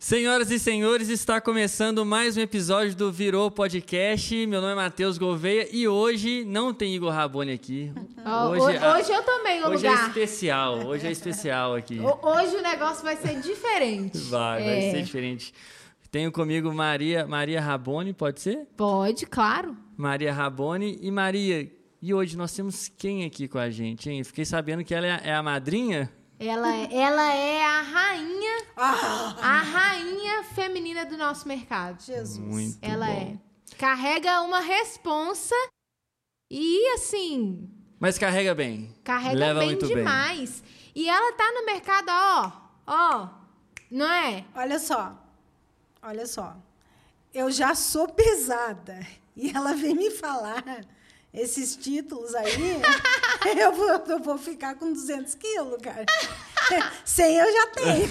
Senhoras e senhores, está começando mais um episódio do Virou Podcast. Meu nome é Matheus Gouveia e hoje não tem Igor Raboni aqui. Oh, hoje, hoje, eu também no hoje é lugar. Hoje é especial, hoje é especial aqui. Hoje o negócio vai ser diferente. Vai, vai é. ser diferente. Tenho comigo Maria, Maria Raboni, pode ser? Pode, claro. Maria Raboni e Maria. E hoje nós temos quem aqui com a gente, hein? Fiquei sabendo que ela é, é a madrinha. Ela, é, ela é a rainha, ah. a rainha feminina do nosso mercado. Jesus. Muito ela bom. é. Carrega uma responsa e assim. Mas carrega bem. Carrega Leva bem muito demais. Bem. E ela tá no mercado, ó, ó, não é? Olha só, olha só. Eu já sou pesada e ela vem me falar esses títulos aí, eu, vou, eu vou ficar com 200 quilos, cara. 100 eu já tenho.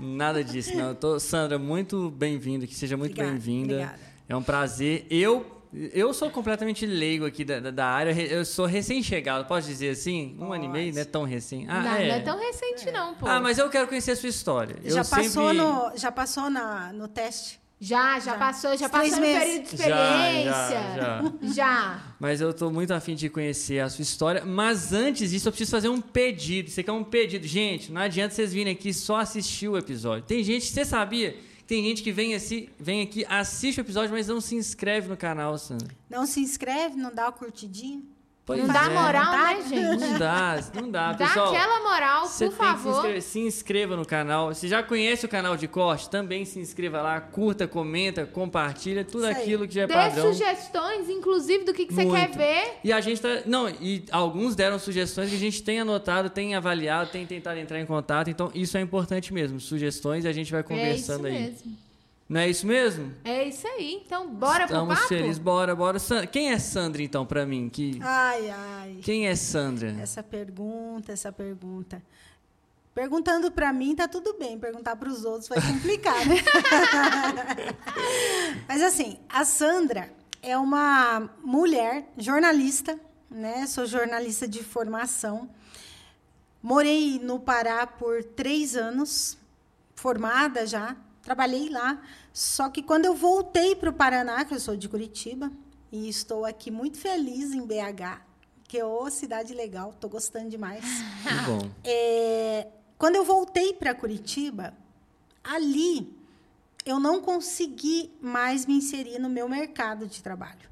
Nada disso, não. Tô, Sandra, muito bem-vinda, que seja muito bem-vinda. É um prazer. Eu eu sou completamente leigo aqui da, da área. Eu sou recém-chegado, posso dizer assim? Um Pode. ano e meio, não é tão recém. Ah, não, é. não é tão recente, é. não, pô. Ah, mas eu quero conhecer a sua história. Já eu passou, sempre... no, já passou na, no teste? Já, já, já, passou, já passou no período de experiência. Já, já, já. já. Mas eu tô muito afim de conhecer a sua história. Mas antes disso, eu preciso fazer um pedido. Você quer um pedido? Gente, não adianta vocês virem aqui só assistir o episódio. Tem gente, você sabia? Tem gente que vem, assim, vem aqui, assiste o episódio, mas não se inscreve no canal, Sandra. Não se inscreve, não dá o curtidinho? Pois não é. dá moral, né, gente? Não dá, não dá. Dá Pessoal, aquela moral, por favor. Se, se inscreva no canal. Se já conhece o canal de corte, também se inscreva lá, curta, comenta, compartilha, tudo aquilo que já é Dê padrão. Dê sugestões, inclusive, do que, que você quer ver. E a gente tá. Não, e alguns deram sugestões que a gente tem anotado, tem avaliado, tem tentado entrar em contato. Então, isso é importante mesmo. Sugestões e a gente vai conversando é isso aí. Mesmo. Não é isso mesmo? É isso aí. Então, bora Estamos pro papo? felizes. Bora, bora. Quem é Sandra, então, para mim? Que... Ai, ai. Quem é Sandra? Essa pergunta, essa pergunta. Perguntando para mim, tá tudo bem. Perguntar para os outros vai complicar, né? Mas, assim, a Sandra é uma mulher jornalista, né? Sou jornalista de formação. Morei no Pará por três anos, formada já, trabalhei lá. Só que quando eu voltei para o Paraná, que eu sou de Curitiba, e estou aqui muito feliz em BH, que é uma cidade legal, estou gostando demais. Que bom. É, quando eu voltei para Curitiba, ali eu não consegui mais me inserir no meu mercado de trabalho.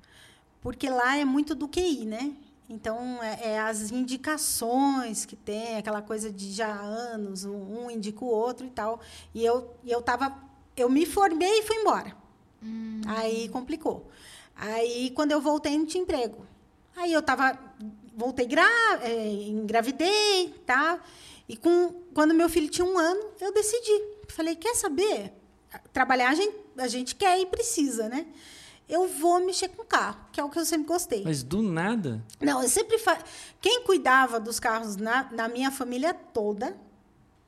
Porque lá é muito do QI, né? Então, é, é, as indicações que tem, aquela coisa de já anos, um, um indica o outro e tal. E eu eu tava, eu me formei e fui embora. Hum. Aí complicou. Aí, quando eu voltei, não tinha emprego. Aí eu tava, voltei, gra, é, engravidei, tá? E com, quando meu filho tinha um ano, eu decidi. Falei, quer saber? Trabalhar a gente, a gente quer e precisa, né? Eu vou mexer com carro, que é o que eu sempre gostei. Mas do nada? Não, eu sempre. Fa... Quem cuidava dos carros na, na minha família toda,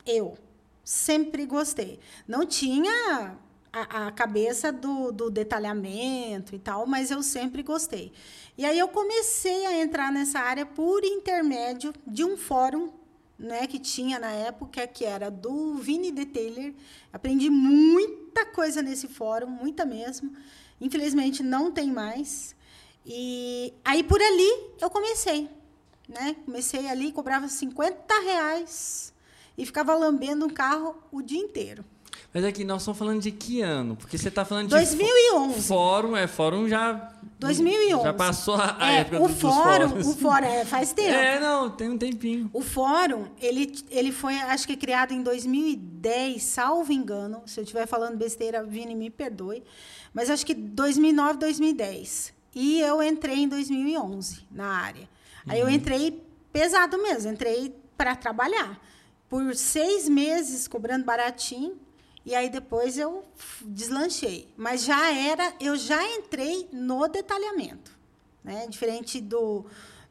eu. Sempre gostei. Não tinha a, a cabeça do, do detalhamento e tal, mas eu sempre gostei. E aí eu comecei a entrar nessa área por intermédio de um fórum né, que tinha na época, que era do Vini Detailer. Aprendi muita coisa nesse fórum, muita mesmo. Infelizmente não tem mais. E aí por ali eu comecei. Né? Comecei ali, cobrava 50 reais e ficava lambendo um carro o dia inteiro. Mas aqui nós estamos falando de que ano? Porque você está falando de 2011. Fórum, é fórum já 2011. Já passou a, a é, época o dos fórum, fóruns. O fórum é, faz tempo. É, não, tem um tempinho. O fórum, ele, ele foi, acho que criado em 2010, salvo engano. Se eu estiver falando besteira, Vini, me perdoe. Mas acho que 2009, 2010. E eu entrei em 2011 na área. Uhum. Aí eu entrei pesado mesmo, entrei para trabalhar. Por seis meses cobrando baratinho. E aí depois eu deslanchei. Mas já era, eu já entrei no detalhamento. Né? Diferente do,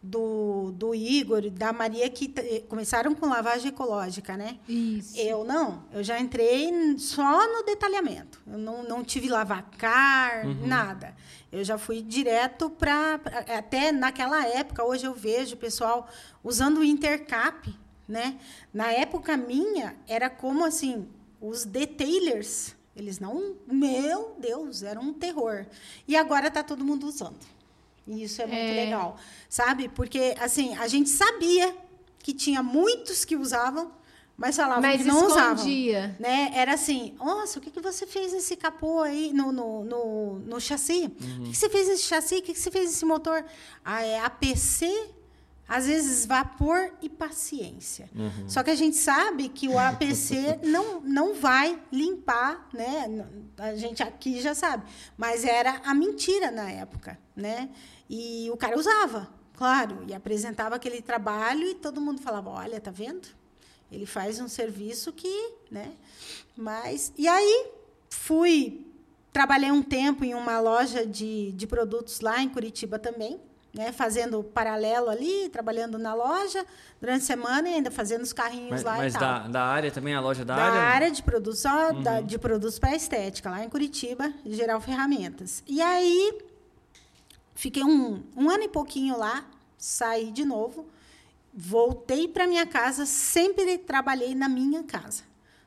do, do Igor, da Maria, que começaram com lavagem ecológica, né? Isso. Eu não. Eu já entrei só no detalhamento. Eu não, não tive lavacar, uhum. nada. Eu já fui direto para. Até naquela época, hoje eu vejo o pessoal usando o intercap, né? Na época minha, era como assim: os detailers, eles não, meu Deus, era um terror. E agora está todo mundo usando. E isso é muito é. legal, sabe? Porque assim, a gente sabia que tinha muitos que usavam, mas falavam mas que não escondia. usavam. Né? Era assim, nossa, o que, que você fez nesse capô aí, no, no, no, no chassi? Uhum. O que, que você fez nesse chassi? O que, que você fez nesse motor? Ah, é APC às vezes, vapor e paciência. Uhum. Só que a gente sabe que o APC não, não vai limpar, né? A gente aqui já sabe. Mas era a mentira na época, né? E o cara usava, claro, e apresentava aquele trabalho e todo mundo falava: olha, tá vendo? Ele faz um serviço que, né? Mas. E aí fui. Trabalhei um tempo em uma loja de, de produtos lá em Curitiba também né, fazendo paralelo ali, trabalhando na loja durante a semana e ainda fazendo os carrinhos mas, lá mas e tal. Mas da, da área também, a loja da, da área? Da área de produtos, uhum. da, de produtos para estética, lá em Curitiba, Geral Ferramentas. E aí, fiquei um, um ano e pouquinho lá, saí de novo, voltei para minha casa, sempre trabalhei na minha casa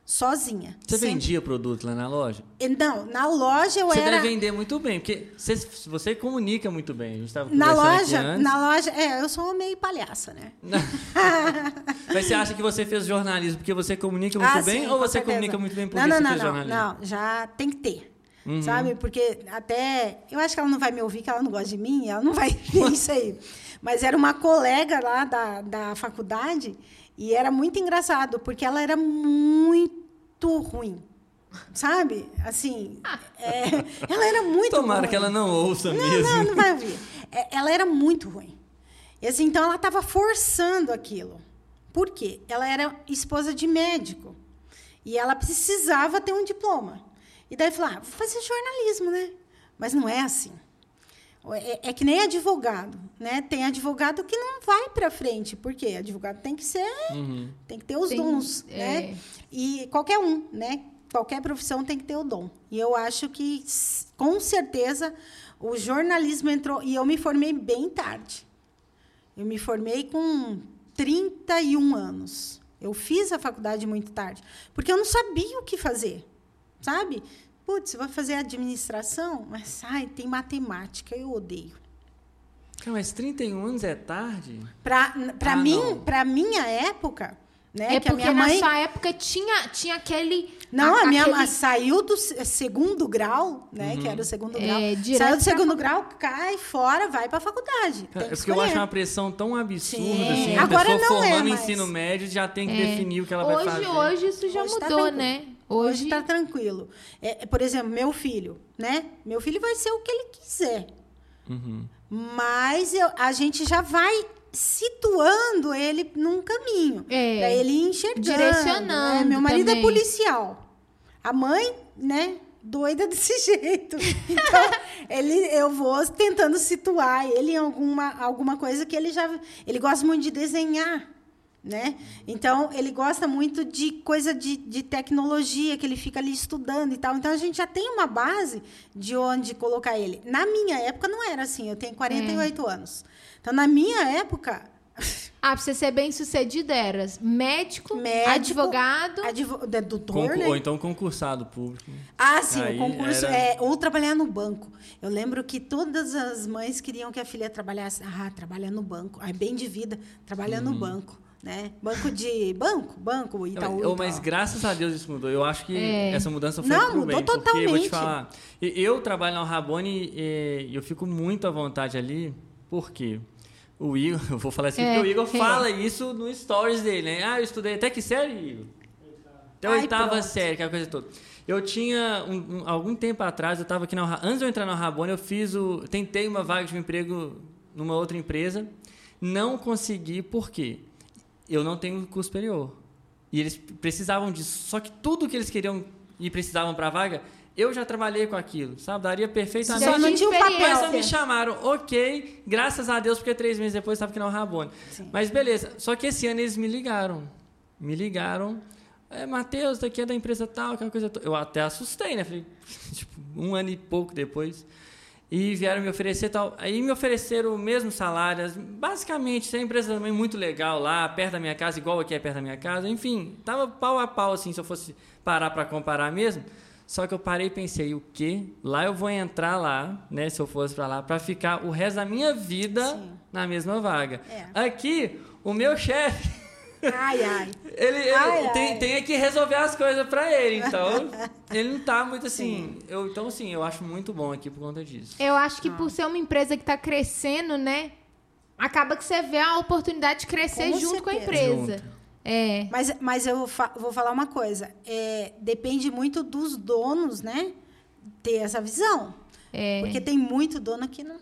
sozinha. Você sempre. vendia produto lá na loja? Não, na loja eu você era. Você deve vender muito bem, porque você, você comunica muito bem. A gente estava na loja, na loja, é, eu sou meio palhaça, né? Mas você acha que você fez jornalismo porque você comunica muito ah, bem sim, ou você certeza. comunica muito bem porque não, não, você não, fez não, jornalismo? Não, já tem que ter. Uhum. Sabe? Porque até. Eu acho que ela não vai me ouvir, que ela não gosta de mim, ela não vai ver isso aí. Mas era uma colega lá da, da faculdade e era muito engraçado, porque ela era muito ruim. Sabe? Assim, é, ela era muito Tomara ruim. que ela não ouça não, mesmo. Não, não vai ouvir. É, ela era muito ruim. E assim, então ela estava forçando aquilo. Por quê? Ela era esposa de médico. E ela precisava ter um diploma. E daí falou: ah, vou fazer jornalismo, né? Mas não é assim. É, é, que nem advogado, né? Tem advogado que não vai para frente, porque advogado tem que ser, uhum. tem que ter os tem, dons, é... né? E qualquer um, né? Qualquer profissão tem que ter o dom. E eu acho que, com certeza, o jornalismo entrou. E eu me formei bem tarde. Eu me formei com 31 anos. Eu fiz a faculdade muito tarde, porque eu não sabia o que fazer, sabe? Putz, vai fazer administração? Mas, ai, tem matemática, eu odeio. Mas 31 anos é tarde? Para ah, mim, para minha época, né? É porque mãe... na sua época tinha, tinha aquele. Não, a, a minha aquele... saiu do segundo grau, né? Uhum. Que era o segundo é, grau. Saiu do segundo pra... grau, cai fora, vai para a faculdade. É porque eu acho uma pressão tão absurda, Sim. assim. Agora a pessoa não é formando é, mas... ensino médio já tem que é. definir o que ela hoje, vai fazer. Hoje isso já hoje tá mudou, tá né? Hoje está tranquilo. É, por exemplo, meu filho, né? Meu filho vai ser o que ele quiser. Uhum. Mas eu, a gente já vai situando ele num caminho. É, para ele enxergando. Né? Direcionando. Né? Meu marido é também. é policial. A mãe, né? Doida desse jeito. Então, ele, eu vou tentando situar ele em alguma, alguma coisa que ele já. Ele gosta muito de desenhar né? Então, ele gosta muito de coisa de, de tecnologia, que ele fica ali estudando e tal. Então, a gente já tem uma base de onde colocar ele. Na minha época, não era assim. Eu tenho 48 é. anos. Então, na minha época... Ah, pra você ser bem sucedido, eras médico, médico advogado. Advo doutor, né? Ou então concursado público. Ah, sim, Aí o concurso. Era... É, ou trabalhar no banco. Eu lembro que todas as mães queriam que a filha trabalhasse. Ah, trabalha no banco. Ah, bem de vida, trabalha hum. no banco né? Banco de banco, banco Itaú. Eu, mas graças a Deus isso mudou. Eu acho que é. essa mudança foi Não, mudou bem, totalmente. Porque, vou te falar, eu trabalho na Rabone e eu fico muito à vontade ali, porque o Igor, eu vou falar assim, é, porque o Igor é. fala isso no stories dele, né? Ah, eu estudei até que série, Igor? Até a oitava pronto. série, aquela coisa toda. Eu tinha, um, um, algum tempo atrás, eu estava aqui na antes de eu entrar na Rabone, eu fiz o, tentei uma vaga de emprego numa outra empresa, não consegui, por quê? Eu não tenho curso superior. E eles precisavam disso. Só que tudo que eles queriam e precisavam para a vaga, eu já trabalhei com aquilo, sabe? Daria perfeitamente. Só não tinha um papel. Mas me chamaram, ok, graças a Deus, porque três meses depois estava aqui na Rabone. Sim. Mas beleza. Só que esse ano eles me ligaram. Me ligaram. É, Matheus, daqui é da empresa tal, aquela coisa. Eu até assustei, né? Falei, tipo, um ano e pouco depois. E vieram me oferecer tal. Aí me ofereceram o mesmo salário. Basicamente, a empresa também muito legal lá, perto da minha casa, igual aqui é perto da minha casa. Enfim, tava pau a pau, assim, se eu fosse parar para comparar mesmo. Só que eu parei e pensei, o quê? Lá eu vou entrar lá, né, se eu fosse para lá, para ficar o resto da minha vida Sim. na mesma vaga. É. Aqui, o meu chefe Ai, ai. Ele, ele ai, tem, ai. tem que resolver as coisas para ele, então ele não tá muito assim. Eu, então, assim, eu acho muito bom aqui por conta disso. Eu acho que ah. por ser uma empresa que tá crescendo, né? Acaba que você vê a oportunidade de crescer com junto certeza. com a empresa. Junto. É. Mas, mas eu fa vou falar uma coisa. É, depende muito dos donos, né? Ter essa visão. É. Porque tem muito dono que não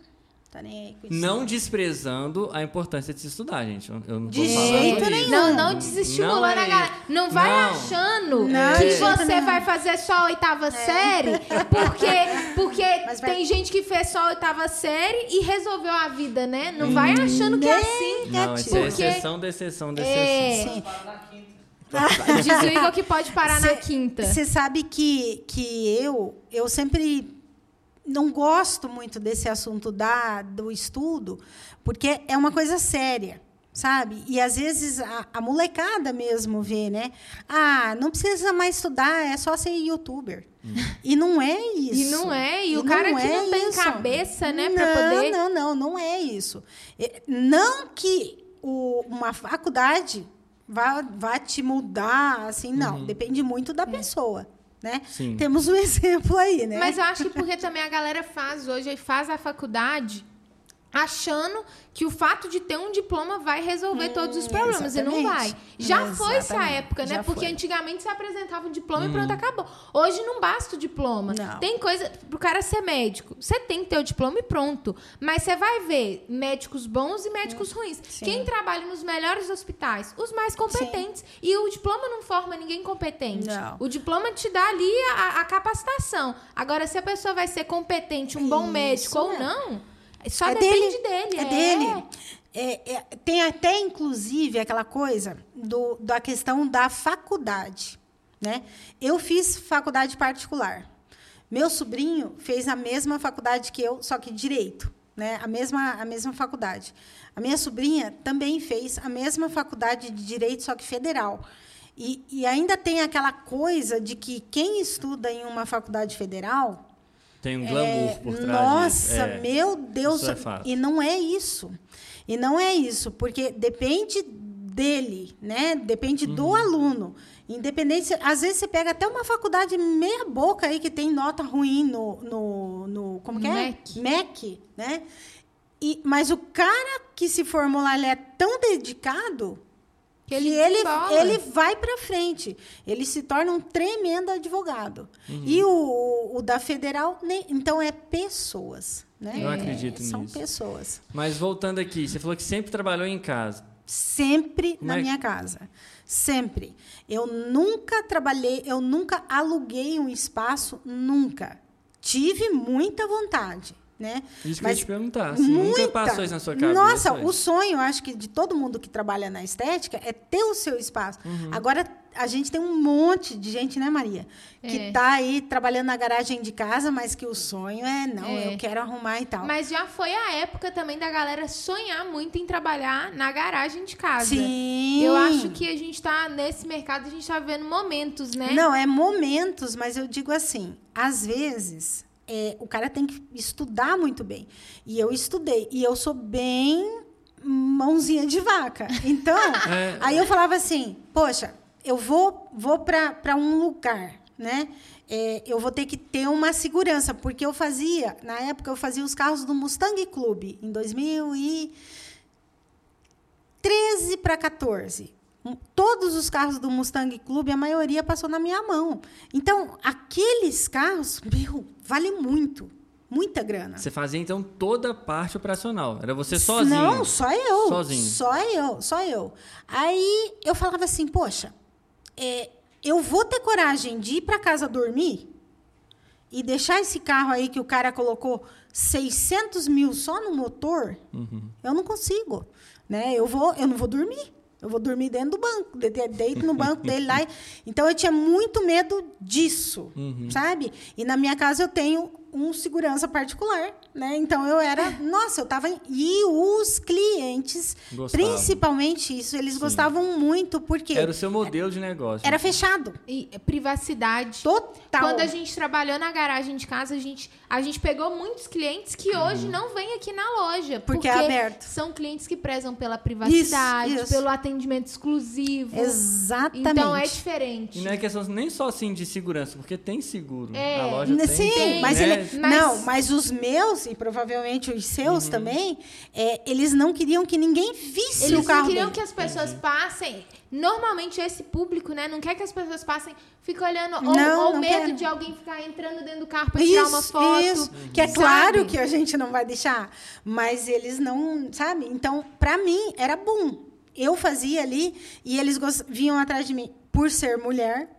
Tá nem aí com isso. Não desprezando a importância de se estudar, gente. Eu não de jeito nenhum. Não, não desestimulando não é a galera. Não vai não. achando não, que você vai fazer só a oitava é. série, porque, porque vai... tem gente que fez só a oitava série e resolveu a vida, né? Não vai hum, achando que é assim. Não, isso é exceção da exceção da exceção. É... Diz o Igor que pode parar cê, na quinta. Você sabe que, que eu, eu sempre não gosto muito desse assunto da, do estudo, porque é uma coisa séria, sabe? E às vezes a, a, molecada mesmo vê, né? Ah, não precisa mais estudar, é só ser youtuber. Hum. E não é isso. E não é, e, e o cara que é não tem isso. cabeça, né, para poder Não, não, não é isso. Não que o, uma faculdade vá, vá te mudar, assim, não. Uhum. Depende muito da é. pessoa né? Sim. Temos um exemplo aí, né? Mas eu acho que porque também a galera faz hoje, faz a faculdade achando que o fato de ter um diploma vai resolver hum, todos os problemas exatamente. e não vai. Já exatamente. foi essa época, né? Já Porque foi. antigamente se apresentava um diploma hum. e pronto, acabou. Hoje não basta o diploma. Não. Tem coisa pro cara ser médico. Você tem que ter o diploma e pronto. Mas você vai ver médicos bons e médicos hum. ruins. Sim. Quem trabalha nos melhores hospitais? Os mais competentes. Sim. E o diploma não forma ninguém competente. Não. O diploma te dá ali a, a capacitação. Agora, se a pessoa vai ser competente, um Isso, bom médico é. ou não só é depende dele. dele. É, é. dele. É, é, tem até, inclusive, aquela coisa do, da questão da faculdade. Né? Eu fiz faculdade particular. Meu sobrinho fez a mesma faculdade que eu, só que direito. Né? A, mesma, a mesma faculdade. A minha sobrinha também fez a mesma faculdade de direito, só que federal. E, e ainda tem aquela coisa de que quem estuda em uma faculdade federal tem um glamour é, por trás. Nossa, é, meu Deus. É e não é isso. E não é isso, porque depende dele, né? Depende uhum. do aluno. Independente, às vezes você pega até uma faculdade meia boca aí que tem nota ruim no, no, no como que é? MEC. MEC, né? E, mas o cara que se formou lá, ele é tão dedicado que ele, ele, ele vai para frente. Ele se torna um tremendo advogado. Uhum. E o, o, da federal, nem, então, é pessoas. Né? Eu acredito São nisso. São pessoas. Mas voltando aqui, você falou que sempre trabalhou em casa. Sempre Como na é? minha casa. Sempre. Eu nunca trabalhei, eu nunca aluguei um espaço, nunca. Tive muita vontade né? Isso que Mas eu ia te perguntar. Se muita, nunca passou isso na sua cabeça. Nossa, o sonho, acho que de todo mundo que trabalha na estética é ter o seu espaço. Uhum. Agora, a gente tem um monte de gente, né, Maria? Que é. tá aí trabalhando na garagem de casa, mas que o sonho é, não, é. eu quero arrumar e tal. Mas já foi a época também da galera sonhar muito em trabalhar na garagem de casa. Sim. Eu acho que a gente tá nesse mercado, a gente tá vendo momentos, né? Não, é momentos, mas eu digo assim, às vezes é, o cara tem que estudar muito bem. E eu estudei. E eu sou bem mãozinha de vaca. Então, é. aí eu falava assim, poxa, eu vou, vou para um lugar, né? É, eu vou ter que ter uma segurança, porque eu fazia, na época, eu fazia os carros do Mustang Club, em 2013 para 14 todos os carros do Mustang Club, a maioria passou na minha mão. Então, aqueles carros, meu, vale muito. Muita grana. Você fazia, então, toda a parte operacional. Era você sozinho? Não, só eu. Sozinho. Só eu, só eu. Aí, eu falava assim, poxa, é, eu vou ter coragem de ir para casa dormir e deixar esse carro aí que o cara colocou 600 mil só no motor? Uhum. Eu não consigo. Né? Eu, vou, eu não vou dormir. Eu vou dormir dentro do banco, deito no banco dele lá. Então eu tinha muito medo disso, uhum. sabe? E na minha casa eu tenho um segurança particular, né? Então eu era, nossa, eu tava e os clientes, Gostavam. principalmente isso, eles Sim. gostavam muito porque era o seu modelo de negócio. Era fechado. E privacidade. Total. Quando a gente trabalhou na garagem de casa, a gente a gente pegou muitos clientes que uhum. hoje não vêm aqui na loja, porque, porque, é aberto. São clientes que prezam pela privacidade, isso, isso. pelo atendimento exclusivo. Exatamente. Então é diferente. E não é questão nem só assim de segurança, porque tem seguro. É. A loja tem. Sim, tem, mas, né? ele, mas, não, mas os meus e provavelmente os seus uhum. também, é, eles não queriam que ninguém visse eles o carro. Eles queriam dele. que as pessoas uhum. passem. Normalmente esse público, né, não quer que as pessoas passem, fica olhando ou, não, ou não medo quer. de alguém ficar entrando dentro do carro para tirar uma foto. Isso, uhum. que é claro que a gente não vai deixar, mas eles não, sabe? Então, para mim era bom. Eu fazia ali e eles vinham atrás de mim por ser mulher,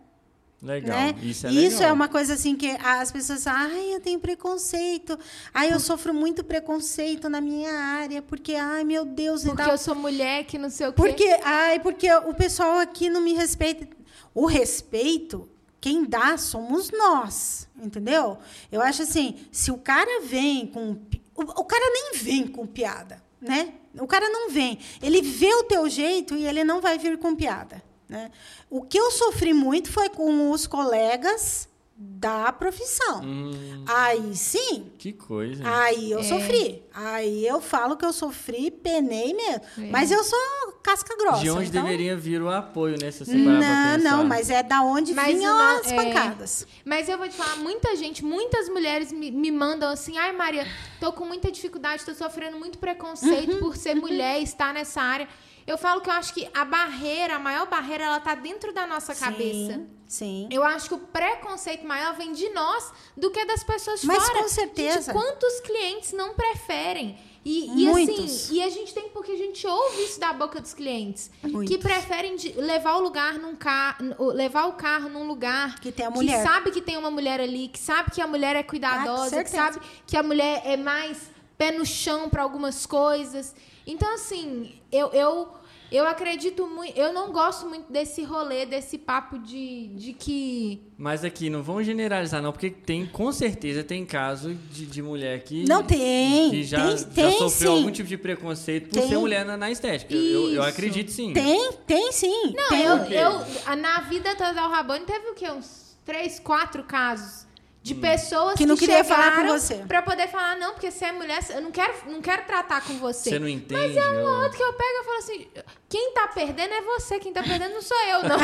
Legal. Né? Isso, é, Isso legal. é uma coisa assim que as pessoas falam, ai, eu tenho preconceito. Ai, eu sofro muito preconceito na minha área, porque, ai, meu Deus. Porque eu sou mulher, que não sei o quê. Porque, ai, porque o pessoal aqui não me respeita. O respeito, quem dá somos nós, entendeu? Eu acho assim, se o cara vem com. O, o cara nem vem com piada, né? O cara não vem. Ele vê o teu jeito e ele não vai vir com piada. Né? O que eu sofri muito foi com os colegas da profissão. Hum, aí sim. Que coisa. Aí eu é. sofri. Aí eu falo que eu sofri, penei mesmo. É. Mas eu sou casca grossa. De onde então... deveria vir o apoio, né? Se você não, não, mas é da onde mas vinham não, as é. pancadas. Mas eu vou te falar, muita gente, muitas mulheres me, me mandam assim, ai Maria, tô com muita dificuldade, tô sofrendo muito preconceito uhum, por ser uhum. mulher e estar nessa área. Eu falo que eu acho que a barreira, a maior barreira, ela tá dentro da nossa sim, cabeça. Sim. Eu acho que o preconceito maior vem de nós do que das pessoas Mas fora. com certeza. Gente, quantos clientes não preferem? E, e, assim, e a gente tem porque a gente ouve isso da boca dos clientes Muitos. que preferem de, levar o lugar num carro, levar o carro num lugar que tem a mulher, que sabe que tem uma mulher ali, que sabe que a mulher é cuidadosa, ah, que sabe que a mulher é mais pé no chão para algumas coisas. Então assim, eu, eu eu acredito muito. Eu não gosto muito desse rolê, desse papo de, de que. Mas aqui, não vamos generalizar, não, porque tem, com certeza, tem caso de, de mulher que. Não tem. Que já, tem, já tem, sofreu sim. algum tipo de preconceito por tem. ser mulher na, na estética. Eu, eu, acredito sim. Tem, tem sim. Não, tem. Eu, eu. Na vida toda o Rabone teve o quê? Uns três, quatro casos de hum. pessoas que não que queria falar com você. Pra poder falar, não, porque você é mulher, eu não quero, não quero tratar com você. Você não entende. Mas é um outro que eu pego e falo assim: quem tá perdendo é você, quem tá perdendo não sou eu, não.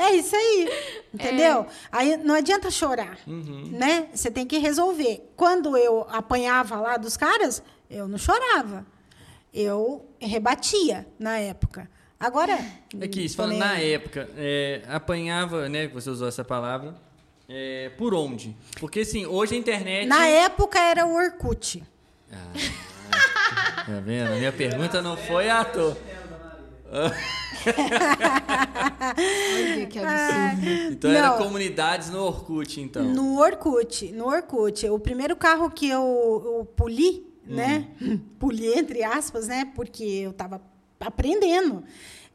é isso aí. Entendeu? É. Aí não adianta chorar. Uhum. Né? Você tem que resolver. Quando eu apanhava lá dos caras, eu não chorava. Eu rebatia na época. Agora. É que isso, falando na época, é, apanhava, né? Você usou essa palavra é, por onde? Porque, assim, hoje a internet... Na época era o Orkut. Ah, tá vendo? A minha pergunta não foi à toa. Olha que absurdo. Então não, era comunidades no Orkut, então. No Orkut, no Orkut. O primeiro carro que eu, eu puli, hum. né? Puli entre aspas, né? Porque eu estava aprendendo.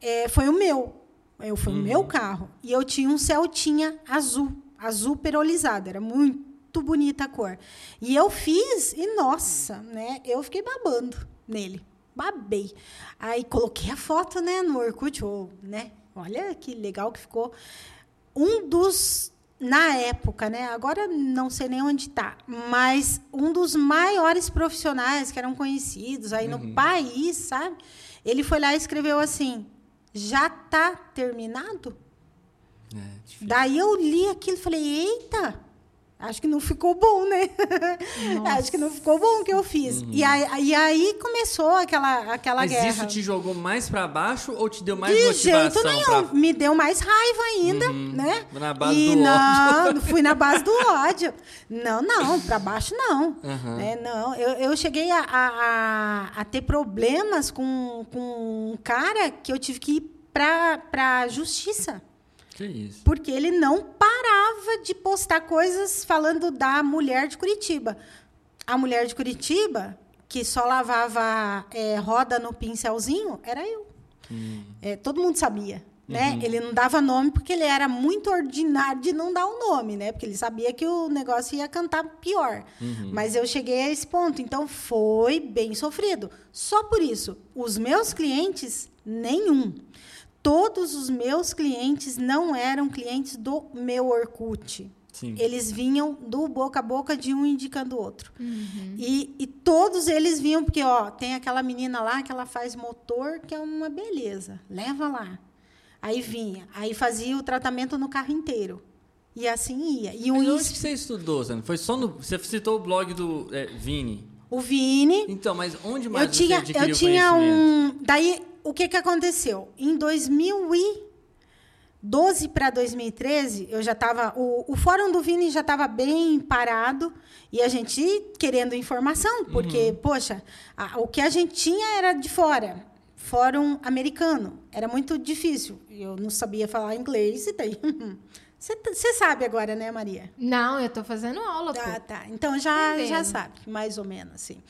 É, foi o meu. Eu, foi hum. o meu carro. E eu tinha um Celtinha azul azul perolizado, era muito bonita a cor. E eu fiz, e nossa, né? Eu fiquei babando nele. Babei. Aí coloquei a foto, né, no Orkut, ou, né? Olha que legal que ficou. Um dos na época, né? Agora não sei nem onde está, mas um dos maiores profissionais que eram conhecidos aí uhum. no país, sabe? Ele foi lá e escreveu assim: já está terminado? É, Daí eu li aquilo e falei, eita, acho que não ficou bom, né? acho que não ficou bom o que eu fiz. Uhum. E, aí, e aí começou aquela, aquela Mas guerra. Mas isso te jogou mais para baixo ou te deu mais De motivação? De jeito nenhum. Pra... Me deu mais raiva ainda, uhum. né? Na base e do não, ódio. fui na base do ódio. Não, não, para baixo não. Uhum. Né? não eu, eu cheguei a, a, a, ter problemas com, com um cara que eu tive que ir para a justiça. Que isso? Porque ele não parava de postar coisas falando da mulher de Curitiba. A mulher de Curitiba, que só lavava é, roda no pincelzinho, era eu. Hum. É, todo mundo sabia. né? Uhum. Ele não dava nome porque ele era muito ordinário de não dar o nome, né? Porque ele sabia que o negócio ia cantar pior. Uhum. Mas eu cheguei a esse ponto, então foi bem sofrido. Só por isso, os meus clientes, nenhum. Todos os meus clientes não eram clientes do meu Orkut. Sim. Eles vinham do boca a boca de um indicando o outro. Uhum. E, e todos eles vinham, porque, ó, tem aquela menina lá que ela faz motor, que é uma beleza. Leva lá. Aí vinha. Aí fazia o tratamento no carro inteiro. E assim ia. E Mas onde você estudou, Sandra? Foi só no. Você citou o blog do é, Vini. o Vini. Então, mas onde mais Eu tinha, eu tinha um. Daí, o que, que aconteceu? Em 2012 para 2013, eu já estava. O, o fórum do Vini já estava bem parado e a gente querendo informação, porque, poxa, a- o que a gente tinha era de fora. Fórum americano. Era muito difícil. Eu não sabia falar inglês e daí. Você você sabe agora, né, Maria? Não, eu tô fazendo aula, pô. Ah, tá. Então já, Entendendo. já sabe, mais ou menos assim.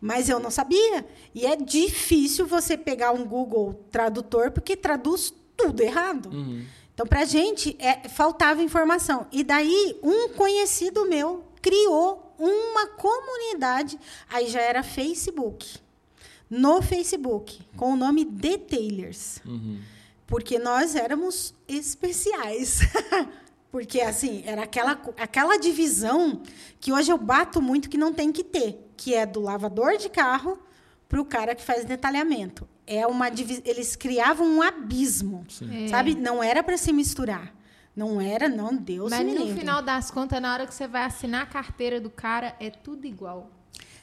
Mas eu não sabia. E é difícil você pegar um Google Tradutor, porque traduz tudo errado. Uhum. Então, para a gente, é, faltava informação. E daí, um conhecido meu criou uma comunidade, aí já era Facebook. No Facebook, com o nome Detailers Uhum. Porque nós éramos especiais. porque, assim, era aquela, aquela divisão que hoje eu bato muito que não tem que ter, que é do lavador de carro para o cara que faz detalhamento. É uma Eles criavam um abismo, É. sabe? Não era para se misturar. Não era, não, Deus Mas me no livre. final das contas, na hora que você vai assinar a carteira do cara, é tudo igual.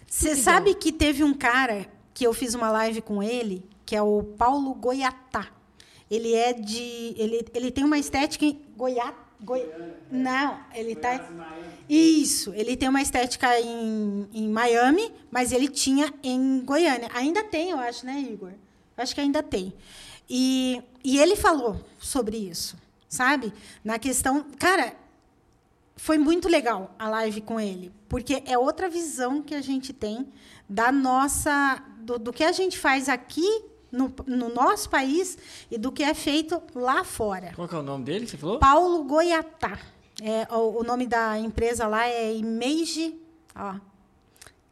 Você sabe que teve um cara que eu fiz uma live com ele, que é o Paulo Goiatá. Ele é de. Ele, ele tem uma estética em Goiá. Goi... Não, ele tá. Isso, ele tem uma estética em, em Miami, mas ele tinha em Goiânia. Ainda tem, eu acho, né, Igor? Eu acho que ainda tem. E, e ele falou sobre isso, sabe? Na questão. Cara, foi muito legal a live com ele, porque é outra visão que a gente tem da nossa do, do que a gente faz aqui no, no nosso país e do que é feito lá fora. Qual que é o nome dele que você falou? Paulo Goiatá. É, o, o nome da empresa lá é Image, ó.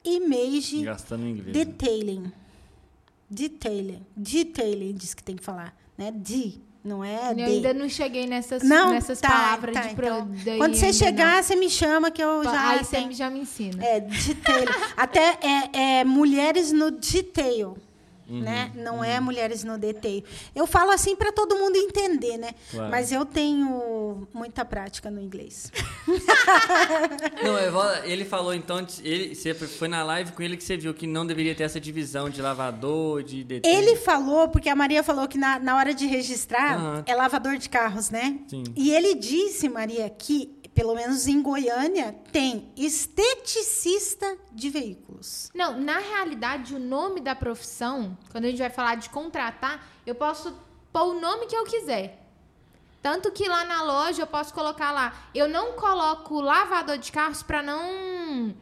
Image Gastando em inglês. né? Detailing. Detailing. Detailing diz que tem que falar, né? De, não é eu de. ainda não cheguei nessas, Não, nessas tá, palavras tá, de pro... então, Quando você chegar, você me chama que eu não. já Aí você já me ensina. É, detail. Até é, é mulheres no detail. Né? Não é mulheres no detail. Eu falo assim para todo mundo entender, né? Claro. Mas eu tenho muita prática no inglês. Não, ele falou então, ele, você foi na live com ele que você viu que não deveria ter essa divisão de lavador, de detalhe. Ele falou, porque a Maria falou que na, na hora de registrar Aham. é lavador de carros, né? Sim. E ele disse, Maria, que pelo menos em Goiânia tem esteticista de veículos. Não, na realidade, o nome da profissão, quando a gente vai falar de contratar, eu posso pôr o nome que eu quiser. Tanto que lá na loja eu posso colocar lá. Eu não coloco lavador de carros para não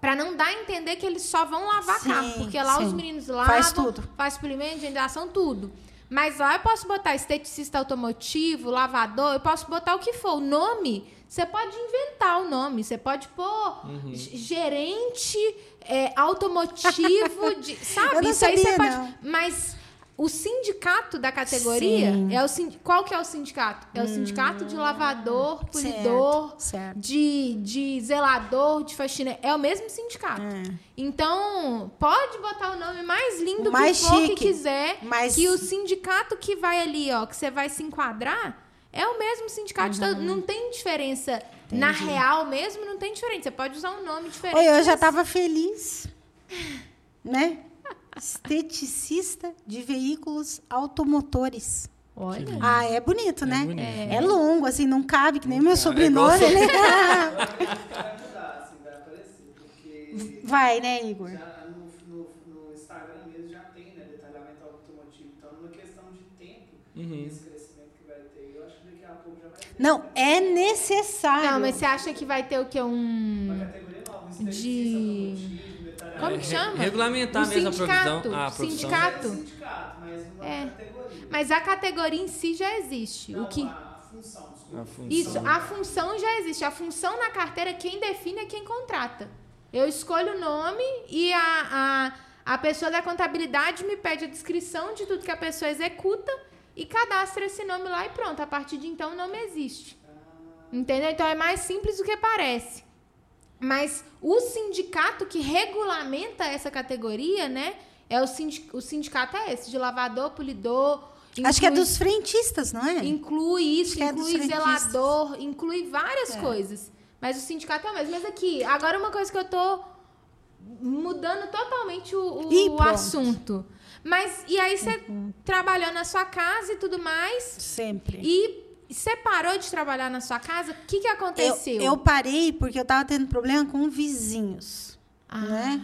para não dar a entender que eles só vão lavar Sim, carro, porque lá sim. os meninos lavam, Faz tudo. faz polimento, higienização, tudo. Mas lá eu posso botar esteticista automotivo, lavador, eu posso botar o que for. O nome, você pode inventar o nome. Você pode pôr Uhum. gerente é, automotivo, de, sabe? Eu não Isso aí você sabia, pode. Mas o sindicato da categoria Sim. Hum. é o qual que é o sindicato? É o sindicato de lavador, polidor, Certo, certo. de, de zelador, de faxina. É o mesmo sindicato. É. Então, pode botar o nome mais lindo Mais que for que quiser, que o sindicato que vai ali, ó, que você vai se enquadrar, é o mesmo sindicato. Então, Uhum. não tem diferença. Na real mesmo, não tem diferença. Você pode usar um nome diferente. Oi, eu já estava feliz, né? Esteticista de veículos automotores. Olha. Ah, é bonito, né? bonito. É. longo, assim, não cabe, que nem meu sobrenome. seu- né? Vai mudar, assim, vai aparecer, porque Vai, né, Igor? já no, no, no Instagram mesmo já tem, né, detalhamento automotivo. Então, numa questão de tempo, Uhum. esse crescimento que vai ter, eu acho que daqui a pouco já vai ter. Não, é necessário. Não, mas você acha que vai ter o quê? Um. Uma categoria nova, um esteticista De- Como que chama? Regulamentar mesmo a sindicato. provisão. Ah, a sindicato. sindicato, mas numa É. categoria. Mas a categoria em si já existe. Não, o que... a função. A função. Isso, a função já existe. A função na carteira, quem define é quem contrata. Eu escolho o nome e a, a, a pessoa da contabilidade me pede a descrição de tudo que a pessoa executa e cadastra esse nome lá e pronto. A partir de então o nome existe. Entendeu? Então é mais simples do que parece. Mas o sindicato que regulamenta essa categoria, né? É o, sindi o sindicato é esse, de lavador, polidor. Acho que é inclui- dos frentistas, não é? Inclui isso, é inclui frentistas. zelador, inclui várias coisas. Mas o sindicato é o mesmo. Mas aqui, agora uma coisa que eu tô mudando totalmente o, o- o assunto. Mas, e aí você trabalhou na sua casa e tudo mais, Sempre. e você parou de trabalhar na sua casa, o que, que Eu, aconteceu? eu parei porque eu estava tendo problema com vizinhos. Ai. né?